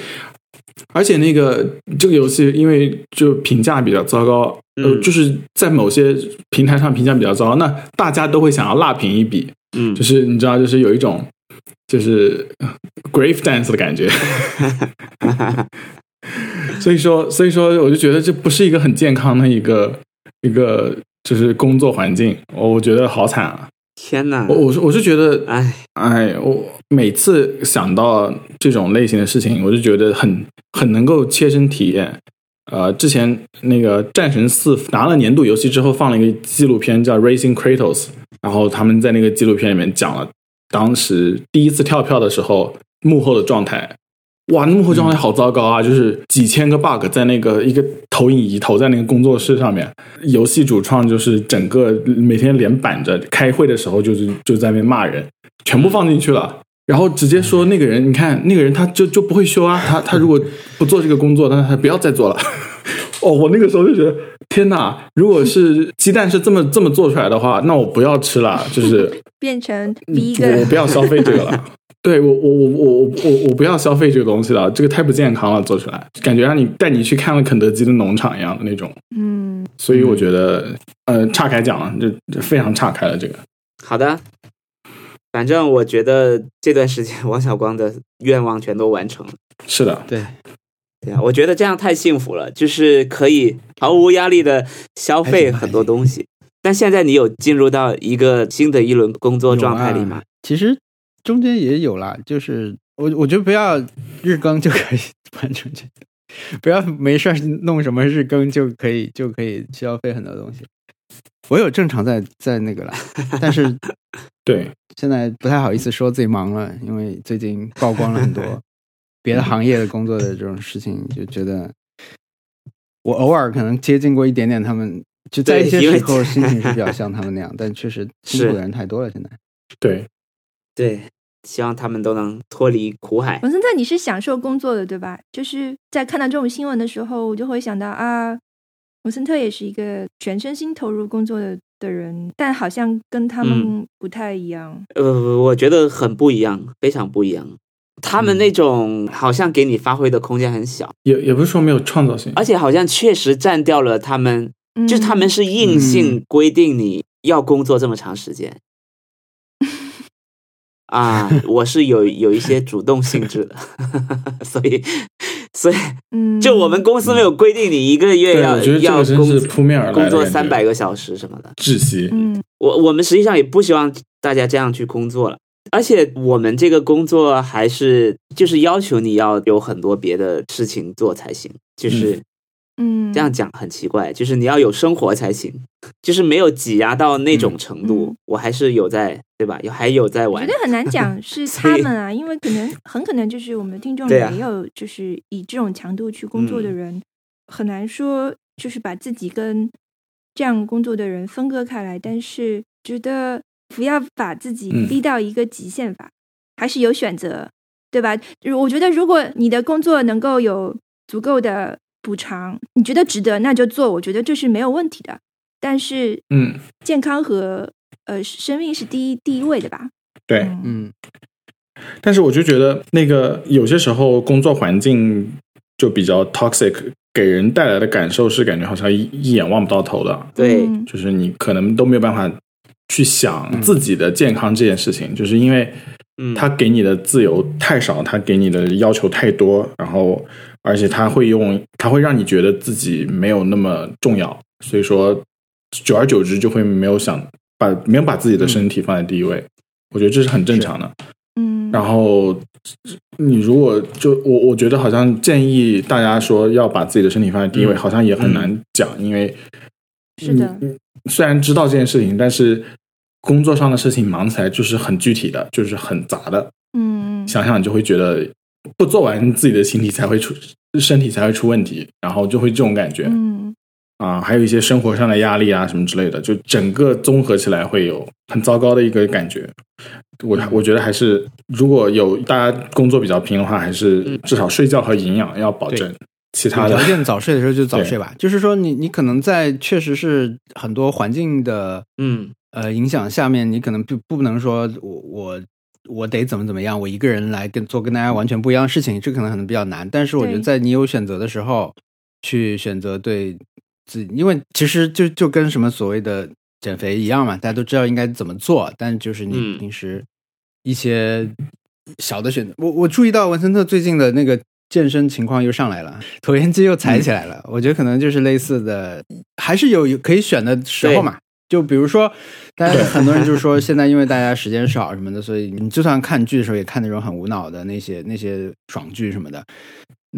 而且那个这个游戏因为就评价比较糟糕，呃，嗯就是在某些平台上评价比较糟糕，那大家都会想要辣评一笔，嗯就，是你知道，就是有一种就是呃 grave dance 的感觉。[laughs] 所以说，所以说，我就觉得这不是一个很健康的一个一个就是工作环境，我我觉得好惨啊！天哪我！我是我是觉得，哎，哎，我每次想到这种类型的事情，我就觉得很很能够切身体验。呃，之前那个《战神四》拿了年度游戏之后，放了一个纪录片叫《Racing Kratos》，然后他们在那个纪录片里面讲了当时第一次跳票的时候幕后的状态。哇，幕后状态好糟糕啊！就是几千个 bug 在那个一个投影仪投在那个工作室上面，游戏主创就是整个每天脸板着，开会的时候就是就在那骂人，全部放进去了。然后直接说那个人，你看那个人他就就不会修啊，他他如果不做这个工作，那他不要再做了。[laughs] 哦，我那个时候就觉得天哪！如果是鸡蛋是这么这么做出来的话，那我不要吃了，就是 [laughs] 变成逼一我我不要消费这个了。[laughs] 对我我我我我我我不要消费这个东西了，这个太不健康了，做出来感觉让你带你去看了肯德基的农场一样的那种。嗯，所以我觉得，呃，岔开讲了，就就非常岔开了这个。好的，反正我觉得这段时间 [laughs] 王小光的愿望全都完成了。是的，对，对啊，我觉得这样太幸福了，就是可以毫无压力的消费很多东西。但现在你有进入到一个新的一轮工作状态里吗啊？其实中间也有啦，就是我我觉得不要日更就可以完成这个，不要没事儿弄什么日更就可以就可以消费很多东西。我有正常在在那个了，但是对，现在不太好意思说自己忙了，因为最近曝光了很多 [laughs] 别的行业的工作的这种事情，就觉得我偶尔可能接近过一点点他们，就在一些时候心情是比较像他们那样，[laughs] 但确实辛苦的人太多了。现在对，对，希望他们都能脱离苦海。文森特，你是享受工作的对吧？就是在看到这种新闻的时候，我就会想到啊，文森特也是一个全身心投入工作的的人，但好像跟他们不太一样。呃，我觉得很不一样，非常不一样。他们嗯那种好像给你发挥的空间很小，也也不是说没有创造性，而且好像确实占掉了他们，嗯，就是他们是硬性规定你要工作这么长时间。啊，[laughs] 我是有有一些主动性质的，[laughs] 所以所以嗯，就我们公司没有规定你一个月，要要工是扑面而来工作三百个小时什么的。窒息。嗯我我们实际上也不希望大家这样去工作了，而且我们这个工作还是就是要求你要有很多别的事情做才行，就是嗯，这样讲很奇怪，就是你要有生活才行，[laughs] 就是没有挤压到那种程度，嗯我还是有在对吧？有还有在玩我觉得，很难讲 [laughs] 是他们啊，因为可能 [laughs] 很可能就是我们的听众也有就是以这种强度去工作的嗯人，很难说就是把自己跟这样工作的人分割开来。但是觉得不要把自己嗯逼到一个极限吧，还是有选择，对吧？如我觉得如果你的工作能够有足够的补偿，你觉得值得，那就做，我觉得这是没有问题的。但是嗯，健康和呃生命是第一第一位的吧？对。嗯嗯，但是我就觉得那个有些时候工作环境就比较 toxic，给人带来的感受是感觉好像一一眼望不到头的，对，嗯就是你可能都没有办法去想自己的健康这件事情，就是因为嗯，他给你的自由太少，他给你的要求太多，然后而且他会用，他会让你觉得自己没有那么重要，所以说久而久之就会没有想把没有把自己的身体放在第一位，我觉得这是很正常的。嗯，然后你如果就我我觉得好像建议大家说要把自己的身体放在第一位，嗯好像也很难讲，因为是的，你虽然知道这件事情，但是工作上的事情忙起来就是很具体的，就是很杂的。嗯，想想你就会觉得不做完自己的形体才会出身体才会出问题，然后就会这种感觉。嗯，啊，还有一些生活上的压力啊什么之类的，就整个综合起来会有很糟糕的一个感觉。我我觉得还是如果有大家工作比较拼的话，还是至少睡觉和营养要保证。其他的有条件早睡的时候就早睡吧。就是说你，你可能在确实是很多环境的嗯呃影响下面，你可能不不能说我我我得怎么怎么样，我一个人来跟做跟大家完全不一样的事情，这可能可能比较难。但是我觉得在你有选择的时候，去选择对自己，因为其实就就跟什么所谓的减肥一样嘛，大家都知道应该怎么做，但就是你嗯。平时一些小的选择，我我注意到文森特最近的那个健身情况又上来了，椭圆机又踩起来了，我觉得可能就是类似的，还是有有可以选的时候嘛。就比如说，大家很多人就是说，现在因为大家时间少什么的，所以你就算看剧的时候也看那种很无脑的那些那些爽剧什么的。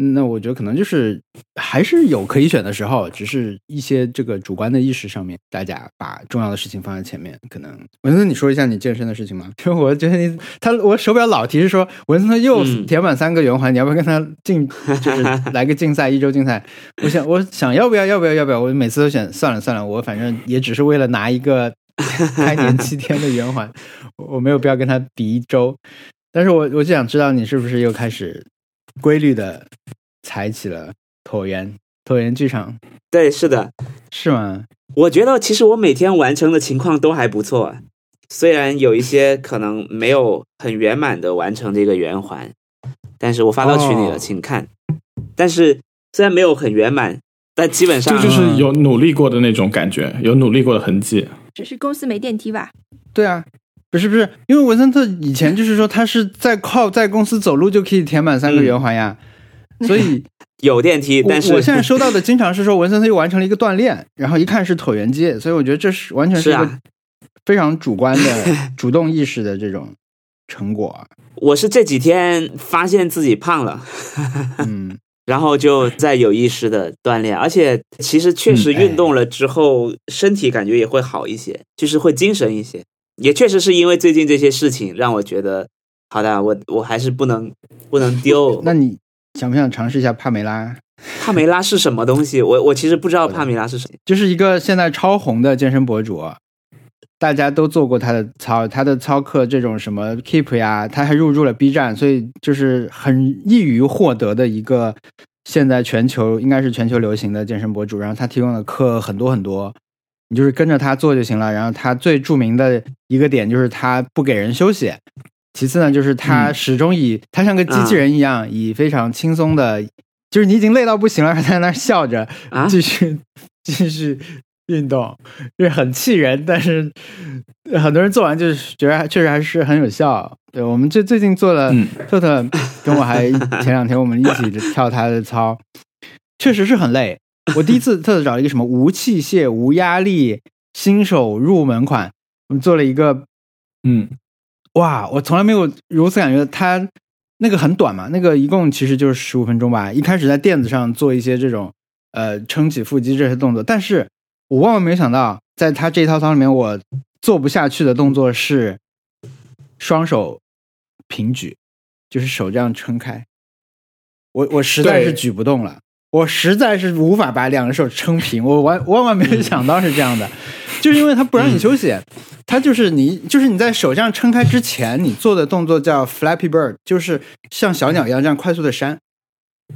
那我觉得可能就是还是有可以选的时候，只是一些这个主观的意识上面，大家把重要的事情放在前面。可能文森，你说一下你健身的事情吗？[laughs] 就我觉得你他我手表老提示说文森特又嗯填满三个圆环，你要不要跟他竞，[laughs] 就是来个竞赛，一周竞赛？我想我想要不要要不要要不要？我每次都选算了算了，我反正也只是为了拿一个开年七天的圆环，[laughs] 我没有必要跟他比一周。但是我我就想知道你是不是又开始规律的踩起了椭圆椭圆剧场对，是的，是吗？我觉得其实我每天完成的情况都还不错，虽然有一些可能没有很圆满的完成这个圆环，但是我发到群里了，哦请看。但是虽然没有很圆满，但基本上这就是有努力过的那种感觉，有努力过的痕迹。只是公司没电梯吧？对啊，不是不是，因为文森特以前就是说他是在靠在公司走路就可以填满三个圆环呀，所以 [laughs] 有电梯，但是我现在收到的经常是说文森特又完成了一个锻炼，然后一看是椭圆机，所以我觉得这是完全是一个非常主观的主动意识的这种成果啊。我是这几天发现自己胖了，嗯，[laughs] 然后就在有意识的锻炼，而且其实确实运动了之后，身体感觉也会好一些，就是会精神一些。也确实是因为最近这些事情，让我觉得，好的，我我还是不能不能丢。那你想不想尝试一下帕梅拉？[laughs] 帕梅拉是什么东西？我我其实不知道帕梅拉是什么。就是一个现在超红的健身博主，大家都做过他的操，他的操课这种什么 Keep 呀，他还入驻了 B 站，所以就是很易于获得的一个现在全球应该是全球流行的健身博主。然后他提供的课很多很多，你就是跟着他做就行了。然后他最著名的一个点就是他不给人休息，其次呢就是他嗯始终以、他像个机器人一样，以非常轻松的，就是你已经累到不行了，还在那儿笑着。啊继续继续运动，就是很气人，但是很多人做完就是觉得确实还是很有效。对我们最最近做了，嗯特特跟我还前两天我们一起跳他的操，确实是很累。[laughs] 我第一次特特找了一个什么无器械、无压力新手入门款，我们做了一个嗯，哇，我从来没有如此感觉。它那个很短嘛，那个一共其实就是十五分钟吧。一开始在垫子上做一些这种呃撑起腹肌这些动作，但是我万万没有想到，在他这一套操里面，我做不下去的动作是双手平举，就是手这样撑开。我我实在是举不动了，我实在是无法把两只手撑平，我完万万没有想到是这样的，就是因为他不让你休息，他就是你就是你在手这样撑开之前，你做的动作叫 Flappy Bird，就是像小鸟一样这样快速的扇，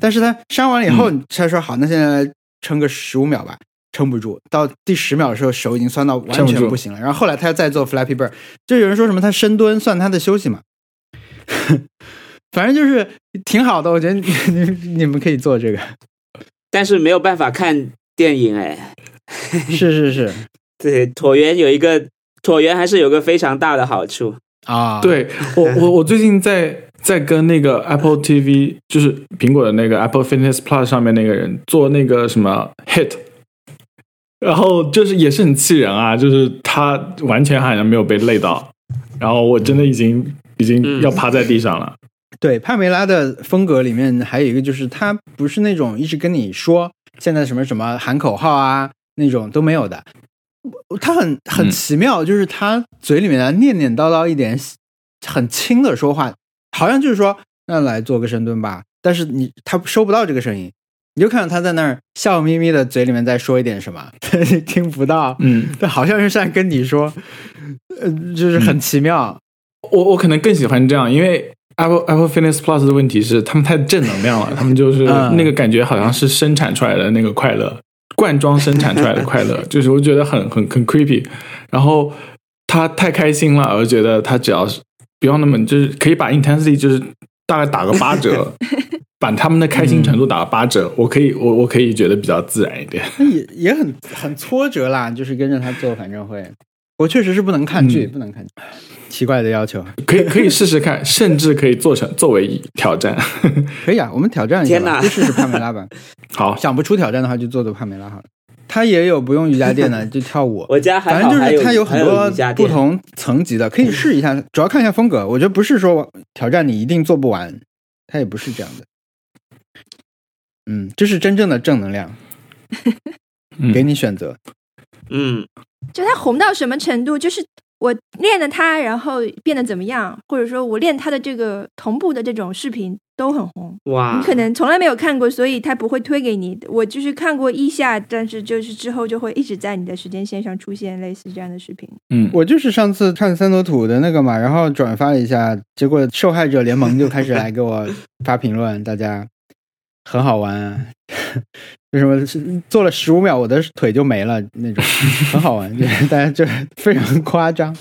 但是他扇完了以后，他说好，那现在撑个十五秒吧。撑不住，到第十秒的时候，手已经酸到完全不行了。然后后来他又再做 Flappy Bird，就有人说什么他深蹲算他的休息嘛，[laughs] 反正就是挺好的。我觉得你你 [laughs] 你们可以做这个，但是没有办法看电影哎。[laughs] 是是是对，椭圆有一个椭圆还是有个非常大的好处。啊，，对我我我最近在在跟那个 Apple TV，就是苹果的那个 Apple Fitness Plus 上面那个人做那个什么 Hit，然后就是也是很气人啊，就是他完全好像没有被累到，然后我真的已经已经嗯要趴在地上了。对帕梅拉的风格里面还有一个就是他不是那种一直跟你说现在什么什么喊口号啊那种都没有的，他很很嗯奇妙，就是他嘴里面啊念念叨叨一点很轻的说话，好像就是说。那来做个深蹲吧。但是你他收不到这个声音，你就看到他在那儿笑眯眯的，嘴里面在说一点什么，[laughs] 听不到，嗯，这好像是在跟你说，呃，就是很奇妙。我我可能更喜欢这样，因为 Apple Apple Fitness Plus 的问题是他们太正能量了，[laughs] 他们就是嗯那个感觉好像是生产出来的那个快乐，罐装生产出来的快乐，[laughs] 就是我觉得很很很 creepy。然后他太开心了，我觉得他只要是不要那么就是可以把 intensity 就是大概打个八折，[laughs] 把他们的开心程度打个八折，我可以我我可以觉得比较自然一点。也也很很挫折啦，就是跟着他做，反正会。我确实是不能看剧，嗯不能看剧，奇怪的要求。可以可以试试看，[laughs] 甚至可以做成作为挑战。[laughs] 可以啊，我们挑战一下吧，天就试试帕梅拉吧。[laughs] 好，想不出挑战的话，就做做帕梅拉好了。他也有不用瑜伽垫的，就跳舞。我家还反正就是它有很多不同层级的，可以试一下。主要看一下风格，我觉得不是说挑战你一定做不完，它也不是这样的。嗯，这是真正的正能量，嗯给你选择。嗯，就它红到什么程度？就是我练了它，然后变得怎么样，或者说我练它的这个同步的这种视频都很红。哇，你可能从来没有看过，所以它不会推给你。我就是看过一下，但是就是之后就会一直在你的时间线上出现类似这样的视频。嗯，我就是上次看三坨土的那个嘛，然后转发了一下，结果受害者联盟就开始来给我发评论，大家很好玩、啊，为什么是做了十五秒我的腿就没了那种，[laughs] 很好玩，[laughs] 就是大家就非常夸张。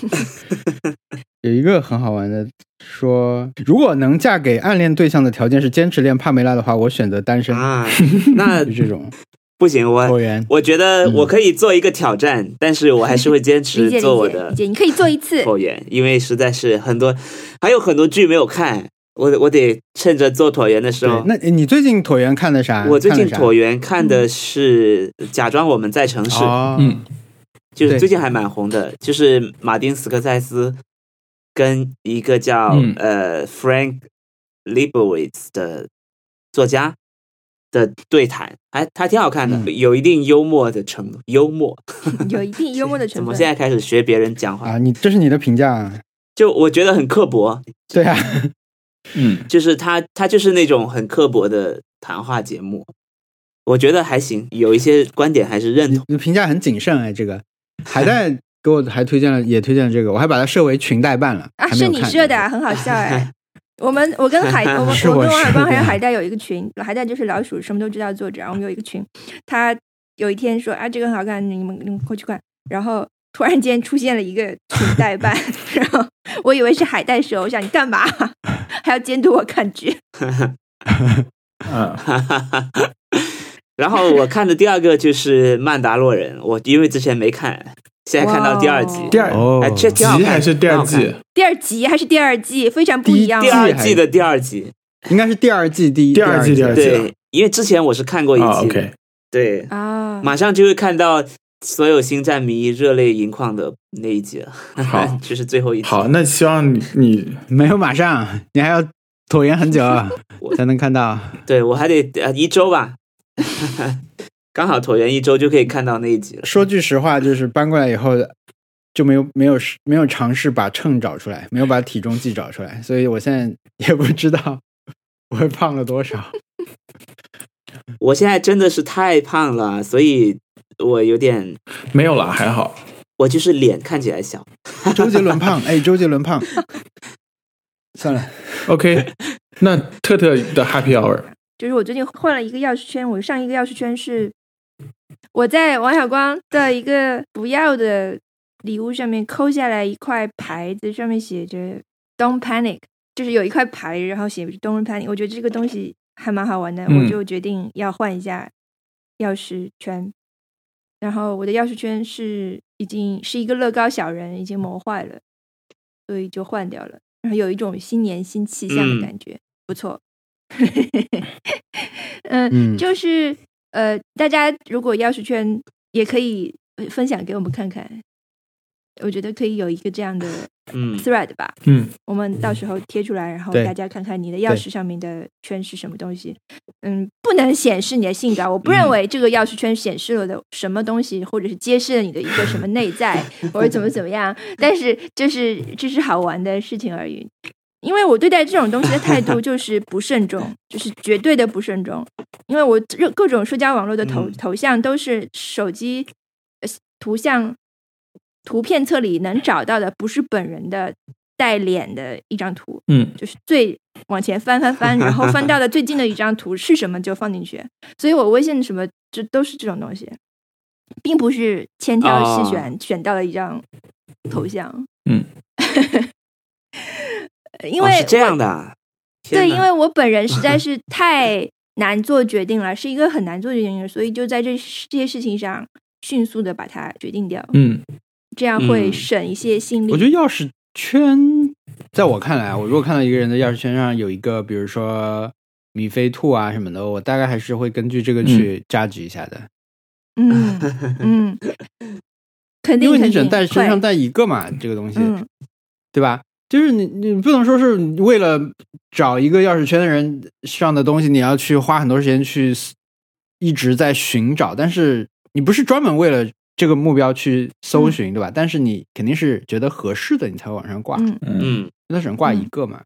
[laughs] 有一个很好玩的说，如果能嫁给暗恋对象的条件是坚持练帕梅拉的话，我选择单身。啊，那就这种不行，我我觉得我可以做一个挑战，但是我还是会坚持做我的理解理解，你可以做一次。椭圆，因为实在是很多，还有很多剧没有看，我我得趁着做椭圆的时候，。那你最近椭圆看的啥？我最近椭圆看的是《假装我们在城市》，哦，嗯就是最近还蛮红的，就是马丁斯科塞斯跟一个叫、嗯呃 Frank Lebowitz 的作家的对谈，还他挺好看的，嗯有一定幽默的程度，幽默。有一定幽默的程度。[laughs] 怎么现在开始学别人讲话？啊，你这是你的评价啊？就我觉得很刻薄，对啊，嗯，就是他他就是那种很刻薄的谈话节目，我觉得还行，有一些观点还是认同。你评价很谨慎哎。这个海带给我还推荐了，也推荐了这个，我还把它设为群代办了。啊，是你设的、啊，很好笑哎。[laughs] 我们我跟海 [laughs] 我们是我我跟王海光还有海带有一个群，海带就是老鼠什么都知道作者，然后我们有一个群，他有一天说啊这个很好看，你们你们过去看，然后突然间出现了一个群代办，[laughs] 然后我以为是海带蛇，我想你干嘛？[laughs] 还要监督我看剧？[laughs] 嗯，然后我看的第二个就是《曼达洛人》，我因为之前没看，现在看到第二集，第二哦。集还是第二季？第二集还是第二季，非常不一样。第二季的第二集，应该是第二季第一第二季第二季。对，因为之前我是看过一啊集对，啊，马上就会看到所有星战迷热泪盈眶的那一集了，好 [laughs] 这是最后一集。好，那希望你你没有马上，你还要拖延很久 [laughs] 才能看到。对我还得呃一周吧，[laughs] 刚好椭圆一周就可以看到那一集了。说句实话，就是搬过来以后就没有没有没有尝试把秤找出来，没有把体重计找出来，所以我现在也不知道我会胖了多少。我现在真的是太胖了，所以我有点，没有了，还好。我就是脸看起来小。周杰伦胖，哎，周杰伦胖，[laughs] 算了，OK，那特特的 Happy Hour，就是我最近换了一个钥匙圈，我上一个钥匙圈是我在王小光的一个不要的礼物上面抠下来一块牌子，上面写着 “Don't Panic”，就是有一块牌，然后写着 “Don't Panic”。我觉得这个东西还蛮好玩的，嗯我就决定要换一下钥匙圈。然后我的钥匙圈是已经是一个乐高小人，已经磨坏了，所以就换掉了。然后有一种新年新气象的嗯感觉，不错。[laughs] 嗯，嗯，就是呃，大家如果钥匙圈也可以呃分享给我们看看，我觉得可以有一个这样的嗯，thread 吧，嗯，我们到时候贴出来，然后大家看看你的钥匙上面的圈是什么东西。嗯，不能显示你的性格，我不认嗯为这个钥匙圈显示了的什么东西，或者是揭示了你的一个什么内在，[laughs] 或者怎么怎么样。但是就是这是好玩的事情而已。因为我对待这种东西的态度就是不慎重，[laughs] 就是绝对的不慎重。因为我各各种社交网络的头、嗯头像都是手机呃图像图片册里能找到的，不是本人的带脸的一张图，嗯，就是最往前翻翻翻，然后翻到的最近的一张图是什么就放进去。所以我微信什么这都是这种东西，并不是千挑细选、选到了一张头像。嗯，[laughs] 因为哦是这样的啊。对，因为我本人实在 [laughs] 是太难做决定了，是一个很难做决定的人，所以就在这这些事情上迅速的把它决定掉，嗯，这样会嗯省一些心力。我觉得钥匙圈，在我看来，我如果看到一个人的钥匙圈上有一个，比如说米菲兔啊什么的，我大概还是会根据这个去 judge 一下的，嗯嗯，肯定因为你只能带身上带一个嘛，这个东西，嗯对吧？就是你你不能说是为了找一个钥匙圈的人上的东西，你要去花很多时间去一直在寻找，但是你不是专门为了这个目标去搜寻，对吧？但是你肯定是觉得合适的，你才会往上挂。嗯，嗯，它只能挂一个嘛，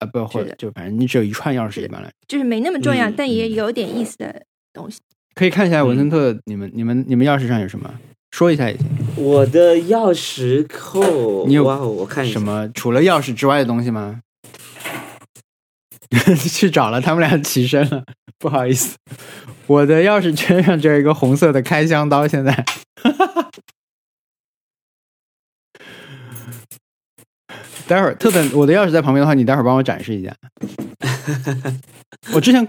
啊不，或者就反正你只有一串钥匙，一般来就是没那么重要，嗯但也有点意思的东西。可以看一下文森特，你们你们你们钥匙上有什么？说一下也行。我的钥匙扣，你有哇哦，我看一下什么除了钥匙之外的东西吗？[laughs] 去找了，他们俩起身了，不好意思，我的钥匙圈上只有一个红色的开箱刀，现在。[laughs] 待会儿特等我的钥匙在旁边的话，你待会儿帮我展示一下。我之前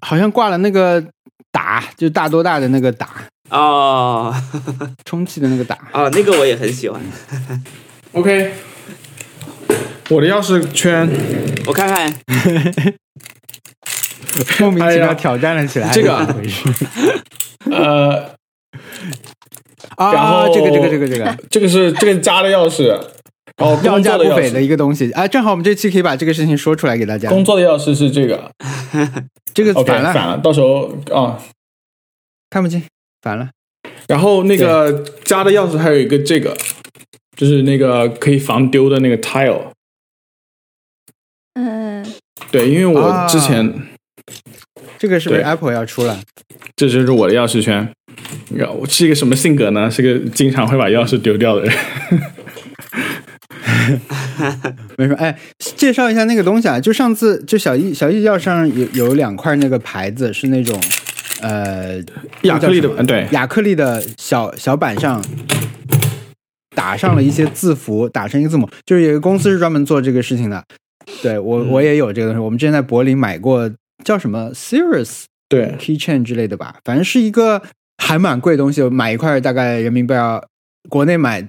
好像挂了那个打，就大多大的那个打，哦充气的那个打。哦，那个我也很喜欢。OK，我的钥匙圈，我看看，[laughs] [laughs] 莫名其妙挑战了起来。这个呃，啊，然后这个这个这个这个，这个是这个家的钥匙，然后要工作的钥价不菲的，一个东西啊！正好我们这期可以把这个事情说出来给大家。工作的钥匙是这个 [laughs] 这个反了，反了，到时候啊，看不清，反了。然后那个家的钥匙还有一个这个，就是那个可以防丢的那个 tile。嗯，对，因为我啊之前、这个是不是 Apple 要出了？这就是我的钥匙圈。我是一个什么性格呢？是个经常会把钥匙丢掉的人。[laughs] 没说，哎，介绍一下那个东西啊！就上次就小易小易钥匙上有有两块那个牌子，是那种呃亚克力的对亚克力的小小板上打上了一些字符，打成一个字母，就是有一个公司是专门做这个事情的。对我嗯我也有这个东西，我们之前在柏林买过，叫什么 Sirius 对，keychain 之类的吧，反正是一个还蛮贵的东西，买一块大概人民币要国内买，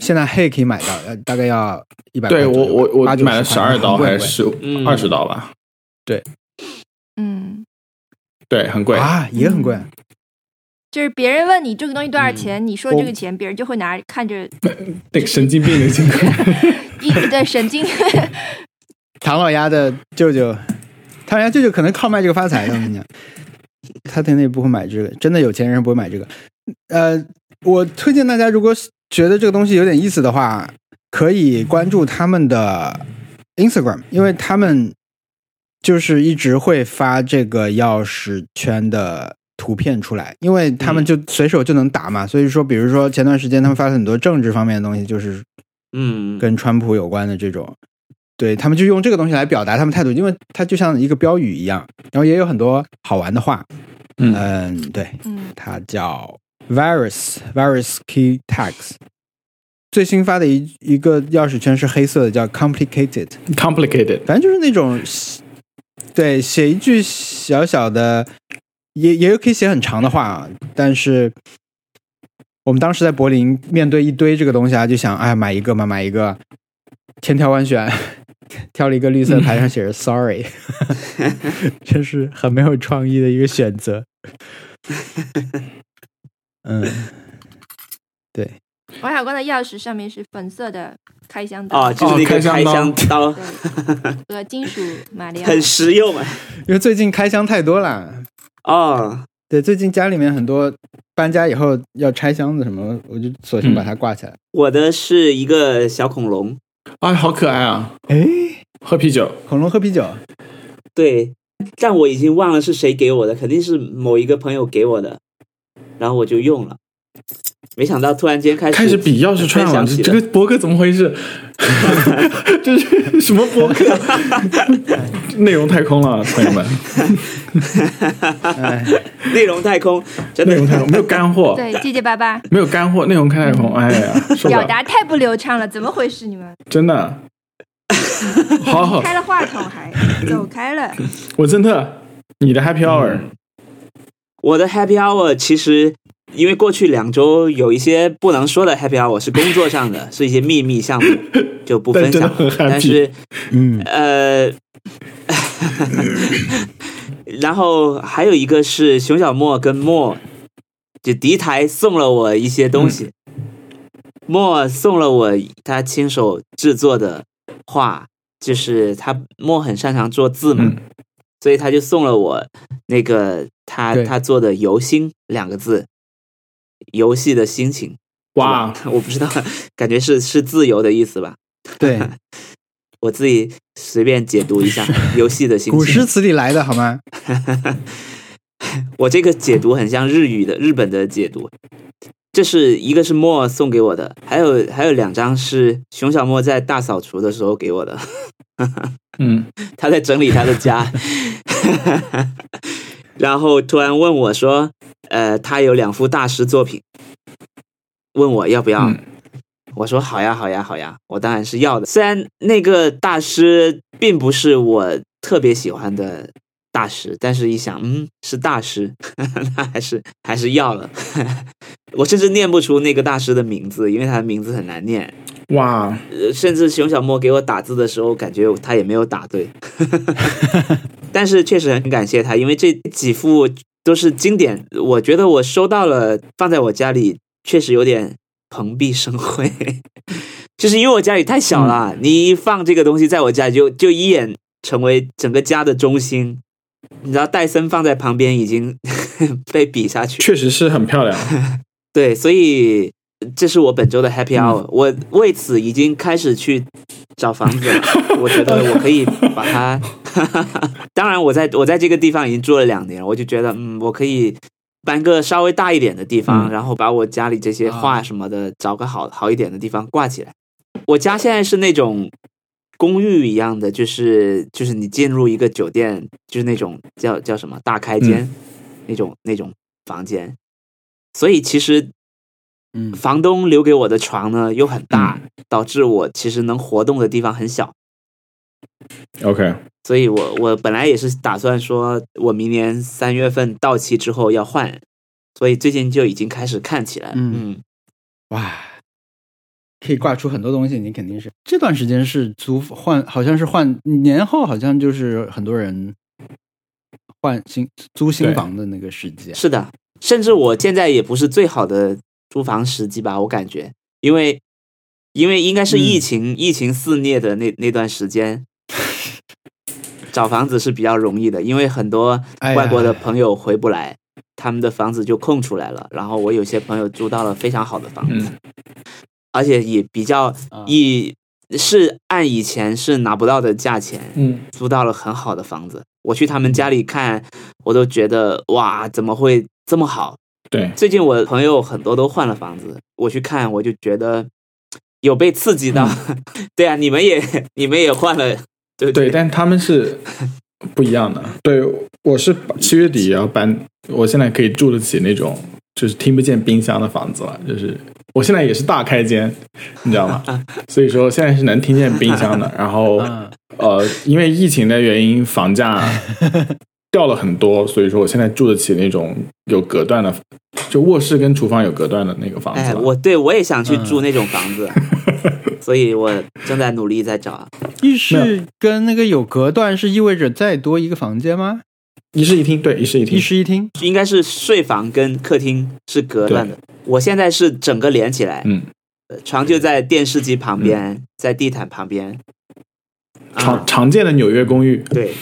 现在黑可以买到，呃，大概要一百。对我我我买了十二刀还是是嗯二十刀吧？对嗯，对，很贵。啊，也很贵。就是别人问你这个东西多少嗯钱，你说这个钱，别人就会拿看着 [laughs] 那个神经病的性格。[laughs] 一对神经。[laughs] 唐老鸭的舅舅，唐老鸭舅舅可能靠卖这个发财的，我跟你讲，他肯定不会买这个，真的有钱人不会买这个。呃，我推荐大家，如果觉得这个东西有点意思的话，可以关注他们的 Instagram，因为他们就是一直会发这个钥匙圈的图片出来，因为他们就随手就能打嘛，所以说，比如说前段时间他们发了很多政治方面的东西，就是嗯，跟川普有关的这种，对他们就用这个东西来表达他们态度，因为它就像一个标语一样，然后也有很多好玩的话。嗯嗯，对，嗯它叫 Virus Virus Key Tags。最新发的一一个钥匙圈是黑色的，叫 Complicated，complicated。反正就是那种，对，写一句小小的，也也有可以写很长的话啊。但是我们当时在柏林面对一堆这个东西啊，就想，哎，买一个嘛，买一个，千挑万选，[laughs] 挑了一个绿色牌上写着 [laughs] “sorry”，[laughs] 这是很没有创意的一个选择。嗯，对，王小光的钥匙上面是粉色的开箱刀，哦，就是那个开箱刀和金属马里奥。很实用啊。因为最近开箱太多了。哦，对，最近家里面很多搬家以后要拆箱子什么，我就索性把它挂起来。我的是一个小恐龙，哎，好可爱啊！哎，喝啤酒，恐龙喝啤酒，对，但我已经忘了是谁给我的，肯定是某一个朋友给我的，然后我就用了。没想到突然间开始开始比钥匙串了，这个博客怎么回事？[laughs] 这是什么博客？[laughs] 内容太空了，朋友们，哎，[laughs] 内容太空，真的内容太空没有干货，对，结结巴巴，没有干货，内容开太空，哎呀，表达太不流畅了，怎么回事？你们真的。好好，开了话筒还走开了，我真的，你的 Happy Hour，我的 Happy Hour 其实因为过去两周有一些不能说的 Happy Hour 是工作上的，是一些秘密项目，[laughs] 就不分享。但是嗯，呃，[laughs] 然后还有一个是熊小莫跟莫，就敌台送了我一些东西，莫送了我他亲手制作的画，就是他莫很擅长做字嘛，嗯。所以他就送了我那个他他做的“游心”两个字，游戏的心情。哇，我不知道，感觉是是自由的意思吧？对，我自己随便解读一下游戏的心情。古诗词里来的好吗？[laughs] 我这个解读很像日语的日本的解读。这是一个是莫送给我的，还有还有两张是熊小莫在大扫除的时候给我的，[laughs] 嗯，他在整理他的家，[laughs] 然后突然问我说，呃，他有两幅大师作品，问我要不要。嗯我说好呀，好呀，好呀，我当然是要的。虽然那个大师并不是我特别喜欢的大师，但是一想，嗯，是大师，[laughs] 那还是还是要了。[laughs] 我甚至念不出那个大师的名字，因为他的名字很难念。哇，呃，甚至熊小莫给我打字的时候，感觉他也没有打对。[laughs] 但是确实很感谢他，因为这几幅都是经典，我觉得我收到了，放在我家里确实有点蓬荜生辉。[laughs] 就是因为我家里太小了，你一放这个东西在我家里就就一眼成为整个家的中心。你知道戴森放在旁边已经 [laughs] 被比下去，确实是很漂亮。对，所以这是我本周的 Happy Hour、我为此已经开始去找房子了。[laughs] 我觉得我可以把它，[laughs] 当然我在我在这个地方已经住了两年，我就觉得嗯，我可以搬个稍微大一点的地方，嗯然后把我家里这些画什么的、找个好好一点的地方挂起来。我家现在是那种。公寓一样的，就是就是你进入一个酒店，就是那种叫叫什么大开间、那种那种房间，所以其实嗯。房东留给我的床呢又很大，导致我其实能活动的地方很小。OK，所以我我本来也是打算说，我明年三月份到期之后要换，所以最近就已经开始看起来了。嗯。嗯，哇，可以挂出很多东西，你肯定是。这段时间是租换，好像是换年后，好像就是很多人换新租新房的那个时机啊。是的，甚至我现在也不是最好的租房时机吧，我感觉，因为因为应该是疫情、疫情肆虐的那那段时间。找房子是比较容易的，因为很多外国的朋友回不来，他们的房子就空出来了。然后我有些朋友租到了非常好的房子，嗯而且也比较啊以是按以前是拿不到的价钱嗯，租到了很好的房子。我去他们家里看，我都觉得哇，怎么会这么好？对，最近我朋友很多都换了房子，我去看我就觉得有被刺激到。[laughs] 对啊，你们也 [laughs] 你们也换了，对不对，但他们是不一样的。对，我是七月底也要搬，我现在可以住得起那种就是听不见冰箱的房子了，就是我现在也是大开间，你知道吗？[laughs] 所以说现在是能听见冰箱的。然后嗯呃，因为疫情的原因，房价掉了很多，所以说我现在住得起那种有隔断的，就卧室跟厨房有隔断的那个房子哎，我对我也想去嗯住那种房子，[laughs] 所以我正在努力在找。浴室跟那个有隔断是意味着再多一个房间吗？一室一厅，对，一室一厅一。室一厅？应该是睡房跟客厅是隔断的，我现在是整个连起来，嗯，呃床就在电视机旁边，在地毯旁边。常啊，常见的纽约公寓，对，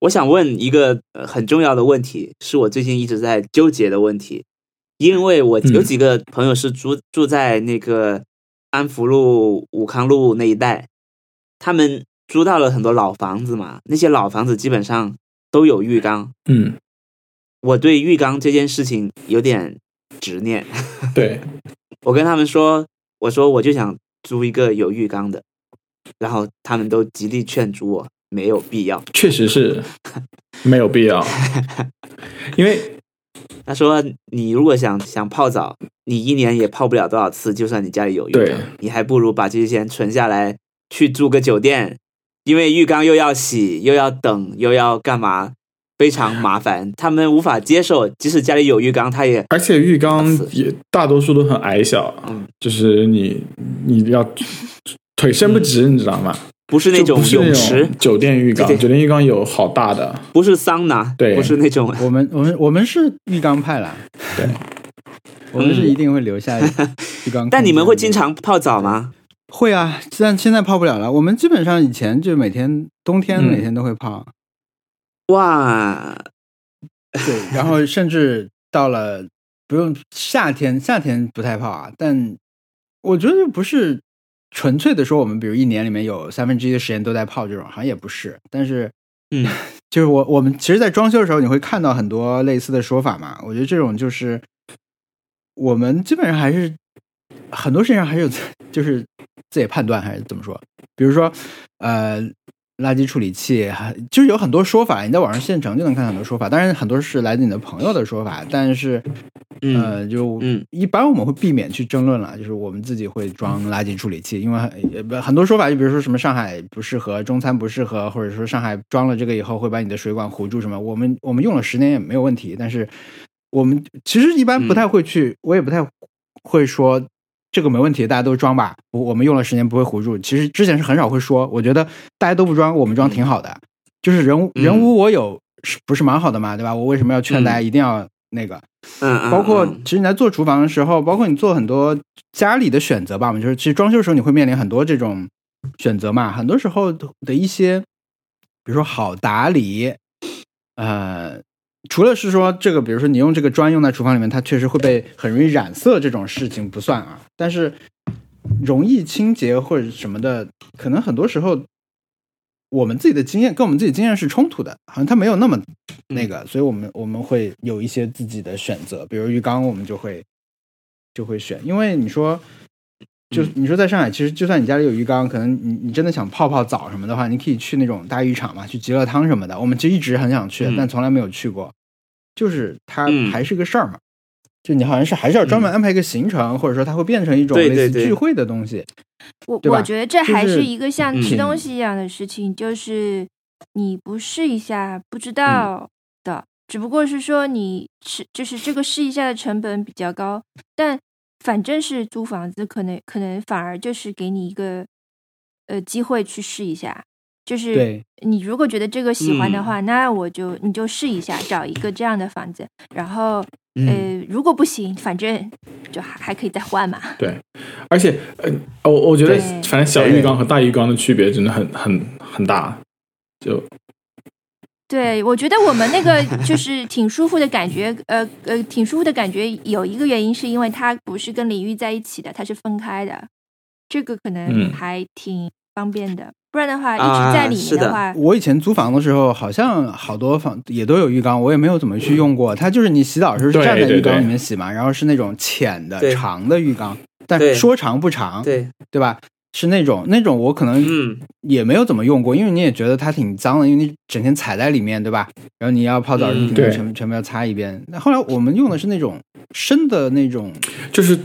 我想问一个呃很重要的问题，是我最近一直在纠结的问题，因为我嗯。有几个朋友是住住在那个安福路、武康路那一带，他们租到了很多老房子嘛，那些老房子基本上都有浴缸。嗯，我对浴缸这件事情有点执念，[laughs] 对，我跟他们说，我说我就想租一个有浴缸的，然后他们都极力劝阻我，没有必要。确实是 [laughs] 没有必要，因为他说：“你如果想想泡澡，你一年也泡不了多少次，就算你家里有浴缸，你还不如把这些钱存下来去住个酒店，因为浴缸又要洗，又要等，又要干嘛，非常麻烦，[laughs] 他们无法接受。即使家里有浴缸，他也而且浴缸也大多数都很矮小，嗯就是你你要腿伸不直，你知道吗？不是那种泳池，酒店浴缸，对对酒店浴缸有好大的，不是桑拿，对不是那种。我们我们我们是浴缸派啦，对，我们是一定会留下 [laughs] 浴缸。但你们会经常泡澡吗？会啊，但现在泡不了了。我们基本上以前就每天冬天嗯每天都会泡，哇，对，然后甚至到了不用夏天，夏天不太泡啊。但我觉得不是纯粹的说我们比如一年里面有三分之一的时间都在泡这种，好像也不是。但是嗯，[laughs] 就是我我们其实，在装修的时候，你会看到很多类似的说法嘛。我觉得这种就是我们基本上还是很多事情上还是有就是自己判断还是怎么说。比如说，呃，垃圾处理器，还就是有很多说法，你在网上现成就能看到很多说法。当然，很多是来自你的朋友的说法，但是嗯呃，就嗯一般我们会避免去争论了，就是我们自己会装垃圾处理器，因为很很多说法，就比如说什么上海不适合，中餐不适合，或者说上海装了这个以后会把你的水管糊住什么，我们我们用了十年也没有问题，但是我们其实一般不太会去，我也不太会说这个没问题，大家都装吧，我我们用了十年不会糊住。其实之前是很少会说，我觉得大家都不装，我们装挺好的，就是人人无我有，是不是蛮好的嘛，对吧？我为什么要劝大家一定要那个？嗯嗯，包括嗯其实你在做厨房的时候，包括你做很多家里的选择吧，我们就是其实装修的时候你会面临很多这种选择嘛，很多时候的一些，比如说好打理，呃，除了是说这个，比如说你用这个砖用在厨房里面，它确实会被很容易染色这种事情不算啊，但是容易清洁或者什么的，可能很多时候我们自己的经验跟我们自己经验是冲突的，好像它没有那么那个，所以我们我们会有一些自己的选择，比如浴缸，我们就会就会选，因为你说。就你说在上海，其实就算你家里有浴缸，可能你你真的想泡泡澡什么的话，你可以去那种大浴场嘛，去极乐汤什么的。我们其实一直很想去，嗯但从来没有去过。就是它嗯还是个事儿嘛，就你好像是还是要专门安排一个行程，或者说它会变成一种类似聚会的东西。我我觉得这还是是一个像嗯。吃东西一样的事情，就是你不试一下不知道的，只不过是说你吃就是这个试一下的成本比较高，但反正是租房子，可能可能反而就是给你一个呃机会去试一下，就是你如果觉得这个喜欢的嗯。话，那我就你就试一下，找一个这样的房子，然后嗯呃如果不行，反正就还还可以再换嘛。对，而且呃，我我觉得反正小浴缸和大浴缸的区别真的很很很大，就对，我觉得我们那个就是挺舒服的感觉，呃呃，挺舒服的感觉。有一个原因是因为它不是跟淋浴在一起的，它是分开的，这个可能嗯还挺方便的。不然的话，一啊直在里面的面话，我以前租房的时候，好像好多房也都有浴缸，我也没有怎么去用过。它就是你洗澡的时候是站在浴缸里面洗嘛，然后是那种浅的长的浴缸，但说长不长，对，对吧？是那种那种我可能嗯也没有怎么用过，因为你也觉得它挺脏的，因为你整天踩在里面，对吧？然后你要泡澡，全全部要擦一遍。那后来我们用的是那种深的那种就是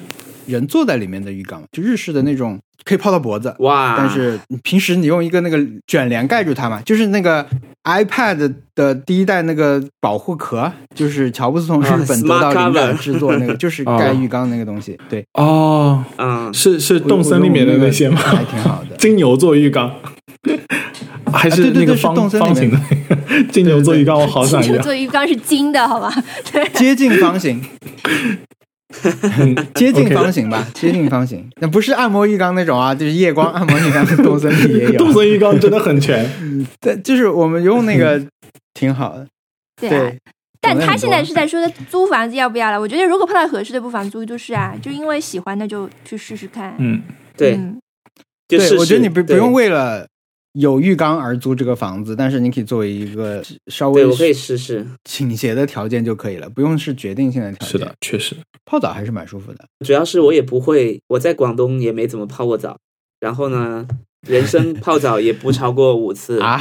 人坐在里面的浴缸，就日式的那种，可以泡到脖子。哇，但是平时你用一个那个卷帘盖住它嘛，就是那个 iPad 的第一代那个保护壳，就是乔布斯从日啊本得到灵感制作那个，就是哦盖浴缸那个东西。对，哦，嗯是是动森里面的那些吗？还挺好的。金牛座浴缸，还是啊对对对是那个方动森里面方形的那个 [laughs] 金牛座浴缸？我好想要。金牛座浴缸是金的，好吧？对，接近方形，[laughs] 接近方形吧，接近方形。那不是按摩浴缸那种啊，就是夜光按摩浴缸，动森里也有动。森浴缸真的很全，[laughs] 对，就是我们用那个 [laughs] 挺好的。对啊。对，但他现在是在说的租房子要不要了？我觉得如果碰到合适的，不妨租就是啊。就因为喜欢那就去试试看。嗯，对，嗯对，就试试我觉得你不不用为了有浴缸而租这个房子，但是你可以作为一个稍微对我可以试试。倾斜的条件就可以了，不用是决定性的条件。是的，，确实。泡澡还是蛮舒服的。主要是我也不会，我在广东也没怎么泡过澡，然后呢，人生泡澡也不超过五次 [laughs] 啊，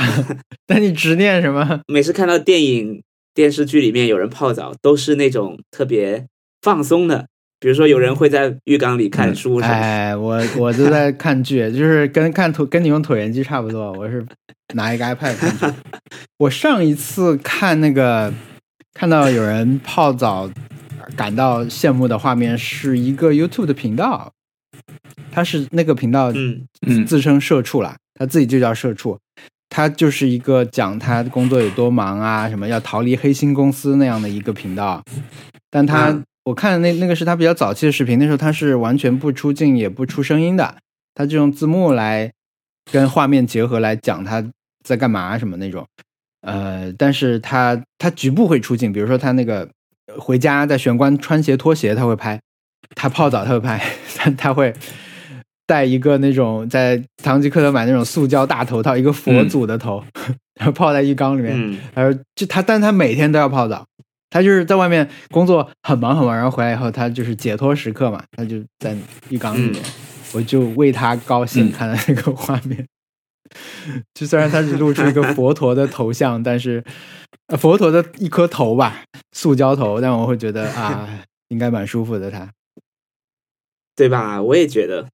那你执念什么？每次看到电影、电视剧里面有人泡澡，都是那种特别放松的，比如说有人会在浴缸里看书什么的。哎，我我就在看剧，就是跟看椭跟你用椭圆机差不多。我是拿一个 iPad 看剧。我上一次看那个看到有人泡澡感到羡慕的画面，是一个 YouTube 的频道，他是那个频道嗯嗯自称社畜啦，他自己就叫社畜。他就是一个讲他工作有多忙啊，什么要逃离黑心公司那样的一个频道，但他、嗯我看的那那个是他比较早期的视频，那时候他是完全不出镜也不出声音的，他就用字幕来跟画面结合来讲他在干嘛什么那种。呃，但是他他局部会出镜，比如说他那个回家在玄关穿鞋脱鞋他会拍，他泡澡他会拍，他他会戴一个那种在唐吉诃德买那种塑胶大头套，一个佛祖的头，然 [laughs] 后泡在浴缸里面，嗯然后就他，但他每天都要泡澡，他就是在外面工作很忙很忙，然后回来以后他就是解脱时刻嘛，他就在浴缸里面，我就为他高兴，嗯看到那个画面。[laughs] 就虽然他是露出一个佛陀的头像，但是、呃、佛陀的一颗头吧，塑胶头，但我会觉得啊，应该蛮舒服的他。对吧？我也觉得，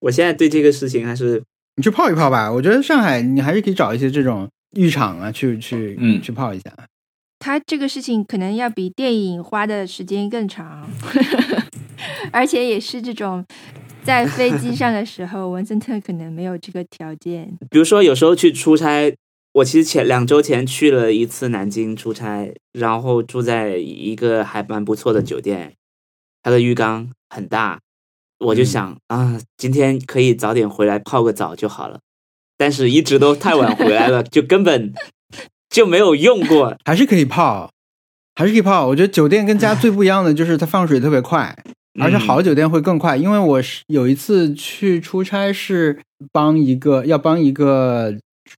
我现在对这个事情还是你去泡一泡吧，我觉得上海你还是可以找一些这种浴场啊，去去嗯去泡一下。他这个事情可能要比电影花的时间更长，[laughs] 而且也是这种在飞机上的时候，文森特可能没有这个条件。比如说有时候去出差，我其实前两周前去了一次南京出差，然后住在一个还蛮不错的酒店，它的浴缸很大，我就想、啊，今天可以早点回来泡个澡就好了，但是一直都太晚回来了，就根本就没有用过。[laughs] 还是可以泡，还是可以泡。我觉得酒店跟家最不一样的就是它放水特别快，而且嗯好酒店会更快。因为我是有一次去出差，是帮一个要帮一个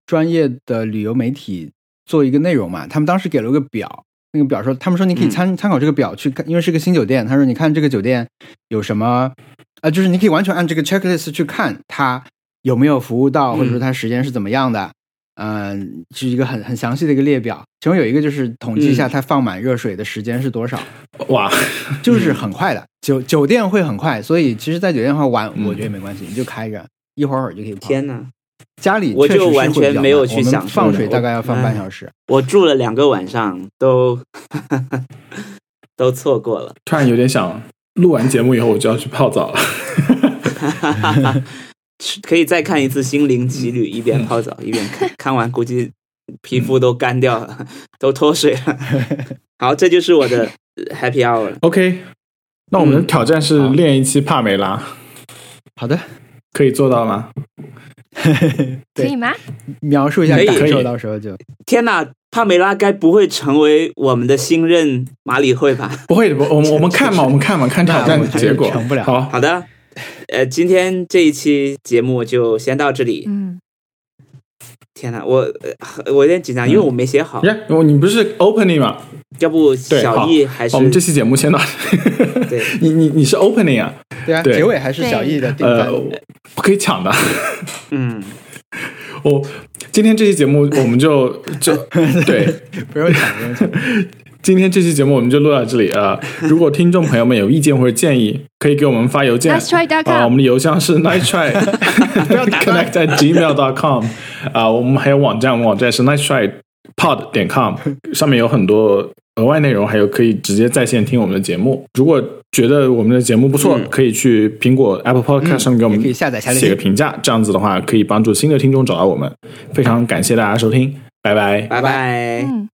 专业的旅游媒体做一个内容嘛，他们当时给了个表。那个表说，他们说你可以参参考这个表去看，因为是个新酒店。他说，你看这个酒店有什么啊、就是你可以完全按这个 checklist 去看它有没有服务到，或者说它时间是怎么样的。嗯，是一个很很详细的一个列表，其中有一个就是统计一下它放满热水的时间是多少，哇，就是很快的。[laughs] 酒酒店会很快，所以其实，在酒店的话玩，嗯我觉得没关系，你就开着，一会儿会儿就可以泡。天哪！家里我确实就完全没有去慢我们享受的放水大概要放半哎小时。我住了两个晚上，都 [laughs] 都错过了。突然有点想录完节目以后我就要去泡澡了。[laughs] 可以再看一次《心灵奇旅》，一边泡澡一边看，看完估计皮肤都干掉了，[laughs] 都脱水了。[laughs] 好，这就是我的 Happy Hour。OK，那我们的嗯挑战是练一期帕梅拉，好的，可以做到吗？[laughs] 可以吗？描述一下可以感受，可以到时候就天哪，帕梅拉该不会成为我们的新任马里会吧？不会的，不，我们我们看嘛，我们看嘛，看挑战那我觉得结果。成不了好，好的，[laughs] 呃，今天这一期节目就先到这里。嗯，天哪，我呃我有点紧张，因为我没写好。呀，我你不是 opening 吗？要不，小好易还是我们这期节目先到。对 [laughs] 你你你是 opening 啊？对啊，对结尾还是小易的定呃番。，我可以抢的。[laughs] 嗯，我今天这期节目我们就就对，不用抢，不用抢。今天这期节目我们就录到这里啊、呃 [laughs] 如果听众朋友们有意见或者建议，可以给我们发邮件 Let's try dot com 啊、我们的邮箱是 nice try [laughs] connect at gmail dot com 啊、我们还有网站，我们网站是 nice try pod 点 com，[laughs] 上面有很多额外内容，还有可以直接在线听我们的节目。如果觉得我们的节目不错，嗯可以去苹果 Apple Podcast 上面给我们也可以下载下来写个评价，这样子的话可以帮助新的听众找到我们。非常感谢大家收听，拜拜。拜拜。嗯。